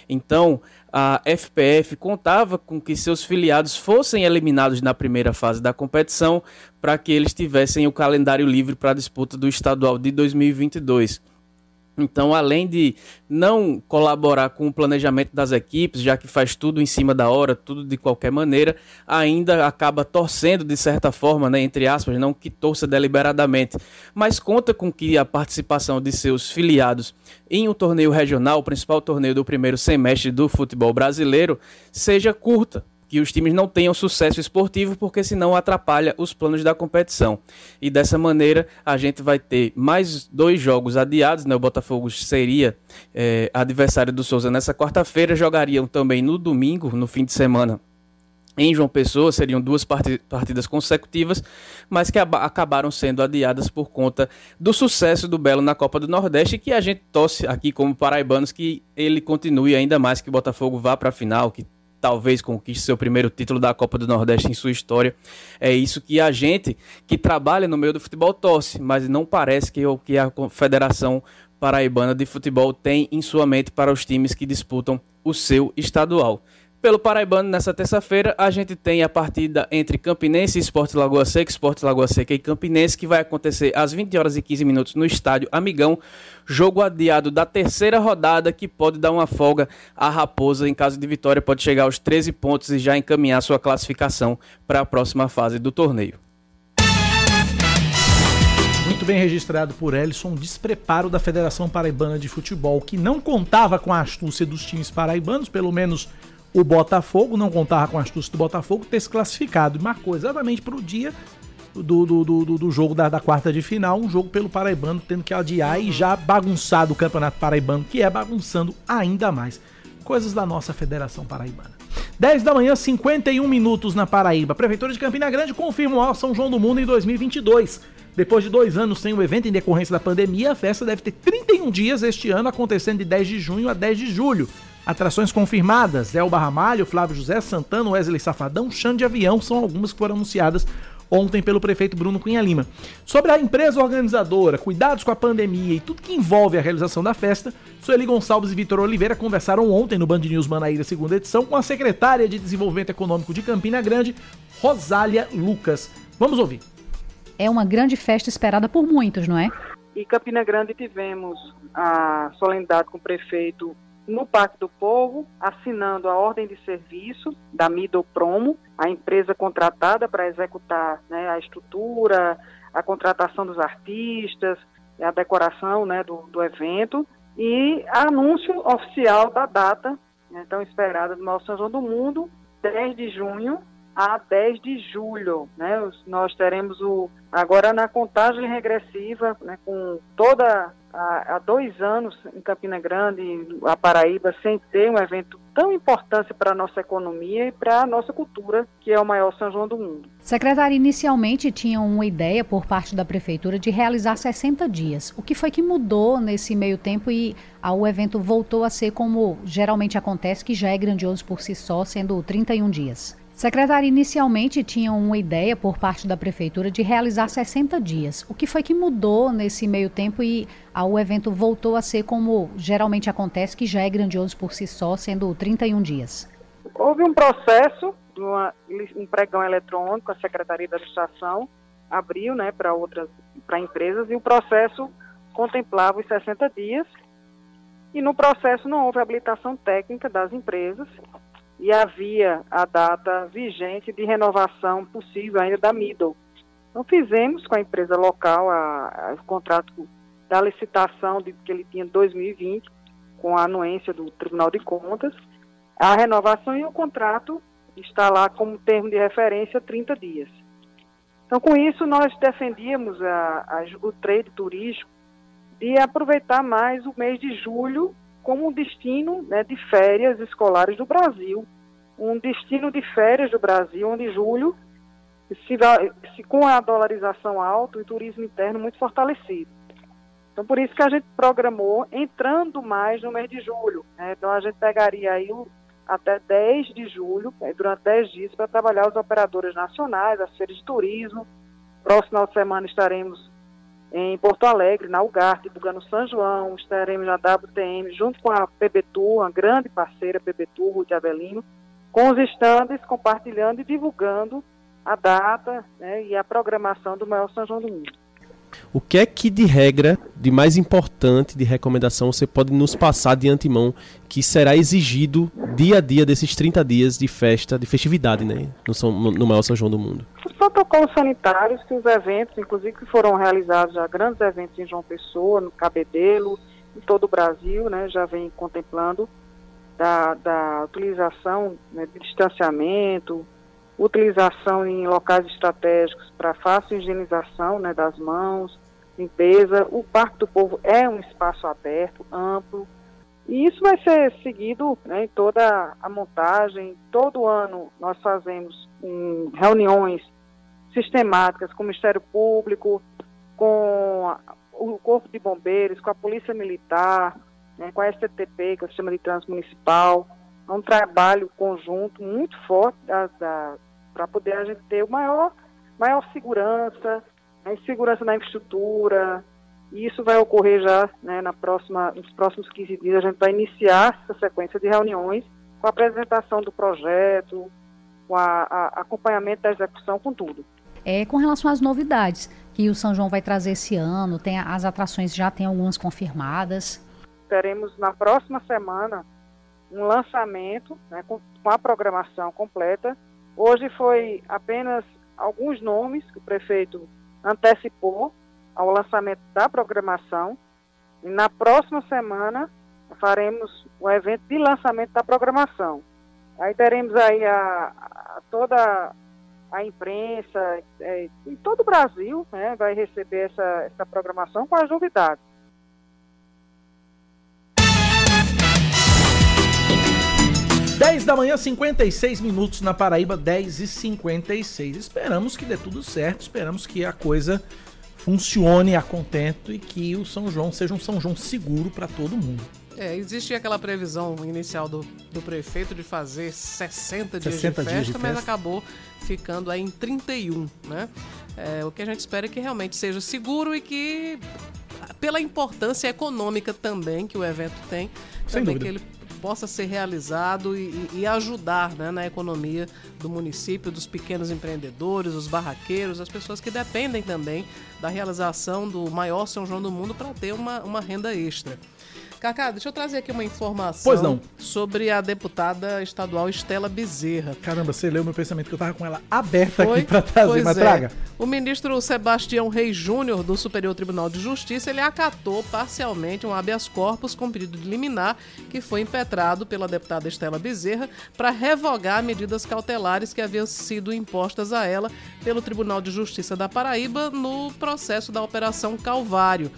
Então, a FPF contava com que seus filiados fossem eliminados na primeira fase da competição para que eles tivessem o calendário livre para a disputa do estadual de 2022. Então, além de não colaborar com o planejamento das equipes, já que faz tudo em cima da hora, tudo de qualquer maneira, ainda acaba torcendo de certa forma, né, entre aspas, não que torça deliberadamente, mas conta com que a participação de seus filiados em um torneio regional, o principal torneio do primeiro semestre do futebol brasileiro, seja curta que os times não tenham sucesso esportivo, porque senão atrapalha os planos da competição. E dessa maneira a gente vai ter mais dois jogos adiados, né? O Botafogo seria é, adversário do Souza nessa quarta-feira, jogariam também no domingo, no fim de semana. Em João Pessoa seriam duas partidas consecutivas, mas que acabaram sendo adiadas por conta do sucesso do Belo na Copa do Nordeste, que a gente torce aqui como paraibanos que ele continue ainda mais, que o Botafogo vá para a final, que talvez conquiste seu primeiro título da Copa do Nordeste em sua história. É isso que a gente que trabalha no meio do futebol torce, mas não parece que o que a Federação Paraibana de Futebol tem em sua mente para os times que disputam o seu estadual. Pelo Paraibano, nessa terça-feira, a gente tem a partida entre Campinense e Esporte Lagoa Seca, Esporte Lagoa Seca e Campinense, que vai acontecer às 20 horas e 15 minutos no estádio Amigão. Jogo adiado da terceira rodada, que pode dar uma folga à Raposa. Em caso de vitória, pode chegar aos 13 pontos e já encaminhar sua classificação para a próxima fase do torneio. Muito bem registrado por Ellison, um despreparo da Federação Paraibana de Futebol, que não contava com a astúcia dos times paraibanos, pelo menos o Botafogo, não contava com a astúcia do Botafogo, ter se classificado. E marcou exatamente para o dia do, do, do, do jogo da, da, quarta de final, um jogo pelo Paraibano, tendo que adiar e já bagunçado o Campeonato Paraibano, que é bagunçando ainda mais. Coisas da nossa Federação Paraibana. 10 da manhã, 51 minutos na Paraíba. Prefeitura de Campina Grande confirma o São João do Mundo em 2022. Depois de dois anos sem o evento em decorrência da pandemia, a festa deve ter 31 dias este ano, acontecendo de 10 de junho a 10 de julho. Atrações confirmadas: Elba Ramalho, Flávio José Santana, Wesley Safadão, Xande de Avião são algumas que foram anunciadas ontem pelo prefeito Bruno Cunha Lima. Sobre a empresa organizadora, cuidados com a pandemia e tudo que envolve a realização da festa, Sueli Gonçalves e Vitor Oliveira conversaram ontem no Band News Manaíra, segunda edição, com a secretária de Desenvolvimento Econômico de Campina Grande, Rosália Lucas. Vamos ouvir. É uma grande festa esperada por muitos, não é? Em Campina Grande tivemos a solenidade com o prefeito no Parque do Povo, assinando a ordem de serviço da Middle Promo, a empresa contratada para executar né, a estrutura, a contratação dos artistas, a decoração né, do, do evento e anúncio oficial da data, né, tão esperada do maior São João do Mundo, 10 de junho a 10 de julho. Né? Nós teremos o agora na contagem regressiva, né, com toda há, dois anos em Campina Grande, a Paraíba, sem ter um evento tão importante para a nossa economia e para a nossa cultura, que é o maior São João do mundo. Secretária, inicialmente tinha uma ideia por parte da Prefeitura de realizar 60 dias. O que foi que mudou nesse meio tempo e o evento voltou a ser como geralmente acontece, que já é grandioso por si só, sendo 31 dias? Secretária, inicialmente tinha uma ideia por parte da prefeitura de realizar 60 dias. O que foi que mudou nesse meio tempo e o evento voltou a ser como geralmente acontece, que já é grandioso por si só, sendo 31 dias? Houve um processo, uma, um pregão eletrônico, a Secretaria da Administração abriu né, para outras para empresas e o processo contemplava os 60 dias. E no processo não houve habilitação técnica das empresas e havia a data vigente de renovação possível ainda da Middle. Então fizemos com a empresa local a, a, o contrato da licitação de, que ele tinha em 2020, com a anuência do Tribunal de Contas, a renovação e o contrato está lá como termo de referência 30 dias. Então, com isso, nós defendíamos a, a, o trade turístico de aproveitar mais o mês de julho como um destino né, de férias escolares do Brasil, um destino de férias do Brasil, onde julho, se, se, com a dolarização alta e turismo interno muito fortalecido. Então, por isso que a gente programou entrando mais no mês de julho. Né? Então, a gente pegaria aí o, até 10 de julho, né, durante 10 dias, para trabalhar os operadores nacionais, as feiras de turismo. Próximo final de semana estaremos em Porto Alegre, na UGAR, divulgando São João, estaremos na WTM, junto com a PBTU, uma grande parceira PBTU, Ruth Avelino, com os estandes, compartilhando e divulgando a data né, e a programação do maior São João do Mundo. O que é que de regra, de mais importante, de recomendação, você pode nos passar de antemão que será exigido dia a dia desses 30 dias de festa, de festividade, né? No, São, no maior São João do mundo. Os protocolos sanitários que os eventos, inclusive que foram realizados já grandes eventos em João Pessoa, no Cabedelo, em todo o Brasil, né, já vem contemplando da, da utilização né, de distanciamento, utilização em locais estratégicos para fácil higienização né, das mãos, limpeza. O Parque do Povo é um espaço aberto, amplo, e isso vai ser seguido né, em toda a montagem. Todo ano nós fazemos um, reuniões sistemáticas com o Ministério Público, com o Corpo de Bombeiros, com a Polícia Militar, né, com a STTP, que é o Sistema de Trânsito Municipal. Um trabalho conjunto muito forte para poder a gente ter o maior, maior segurança, a segurança na infraestrutura, e isso vai ocorrer já né, na próxima, nos próximos 15 dias. A gente vai iniciar essa sequência de reuniões com a apresentação do projeto, com a, a acompanhamento da execução, com tudo. É, com relação às novidades que o São João vai trazer esse ano, tem as atrações já tem algumas confirmadas. Teremos na próxima semana um lançamento né, com, com a programação completa. Hoje foi apenas alguns nomes que o prefeito antecipou ao lançamento da programação. E na próxima semana faremos o evento de lançamento da programação. Aí teremos aí a, a toda a imprensa é, em todo o Brasil né, vai receber essa, essa programação com as novidades. Dez da manhã, 56 minutos na Paraíba, 10 e 56. Esperamos que dê tudo certo, esperamos que a coisa funcione a contento e que o São João seja um São João seguro para todo mundo. É, existia aquela previsão inicial do, do prefeito de fazer 60 dias 60 de festa, dias de mas acabou ficando aí em 31, né? É, o que a gente espera é que realmente seja seguro e que, pela importância econômica também que o evento tem, Sem também dúvida. que ele possa ser realizado e, e ajudar né, na economia do município, dos pequenos empreendedores, os barraqueiros, as pessoas que dependem também da realização do maior São João do mundo para ter uma, uma renda extra. Cacá, deixa eu trazer aqui uma informação pois não. sobre a deputada estadual Estela Bezerra. Caramba, você leu meu pensamento que eu tava com ela aberta Foi? aqui para trazer, pois mas é. traga. O ministro Sebastião Reis Júnior, do Superior Tribunal de Justiça, ele acatou parcialmente um habeas corpus com pedido de liminar que foi impetrado pela deputada Estela Bezerra para revogar medidas cautelares que haviam sido impostas a ela pelo Tribunal de Justiça da Paraíba no processo da Operação Calvário.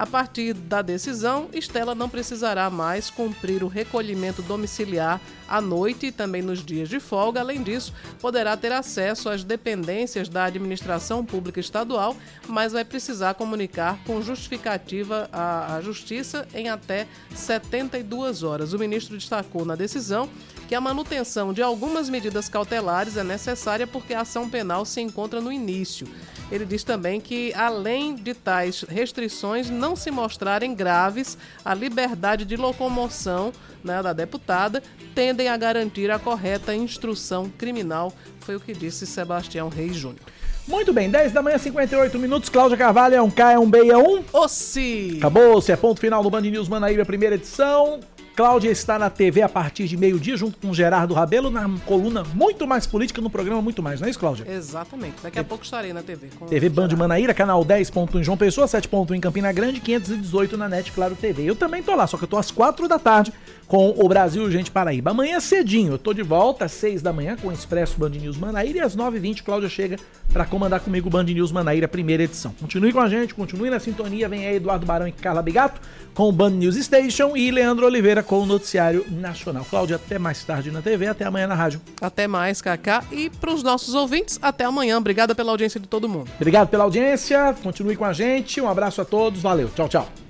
A partir da decisão, Estela não precisará mais cumprir o recolhimento domiciliar à noite e também nos dias de folga. Além disso, poderá ter acesso às dependências da administração pública estadual, mas vai precisar comunicar com justificativa à, Justiça em até 72 horas. O ministro destacou na decisão que a manutenção de algumas medidas cautelares é necessária porque a ação penal se encontra no início. Ele diz também que, além de tais restrições não se mostrarem graves, a liberdade de locomoção né, da deputada tendem a garantir a correta instrução criminal, foi o que disse Sebastião Reis Júnior. Muito bem, 10 da manhã, 58 minutos. Cláudia Carvalho é um K, é um B, é um. Ossi! Acabou-se, é ponto final do Band News Manaíra, primeira edição. Cláudia está na TV a partir de meio-dia, junto com Gerardo Rabelo, na coluna Muito Mais Política, no programa Muito Mais, não é isso, Cláudia? Exatamente. Daqui a pouco estarei na TV. TV Band Manaíra, canal 10.1 em João Pessoa, 7.1 em Campina Grande, 518 na NET Claro TV. Eu também tô lá, só que eu tô às 4 da tarde com o Brasil Gente Paraíba. Amanhã cedinho, eu tô de volta às 6 da manhã com o Expresso Band News Manaíra e às 9h20 Cláudia chega para comandar comigo o Band News Manaíra, primeira edição. Continue com a gente, continue na sintonia, vem aí Eduardo Barão e Carla Bigato com o Band News Station e Leandro Oliveira com o Noticiário Nacional. Cláudia, até mais tarde na TV, até amanhã na rádio. Até mais, Kaká. E para os nossos ouvintes, até amanhã. Obrigada pela audiência de todo mundo. Obrigado pela audiência, continue com a gente. Um abraço a todos, valeu. Tchau, tchau.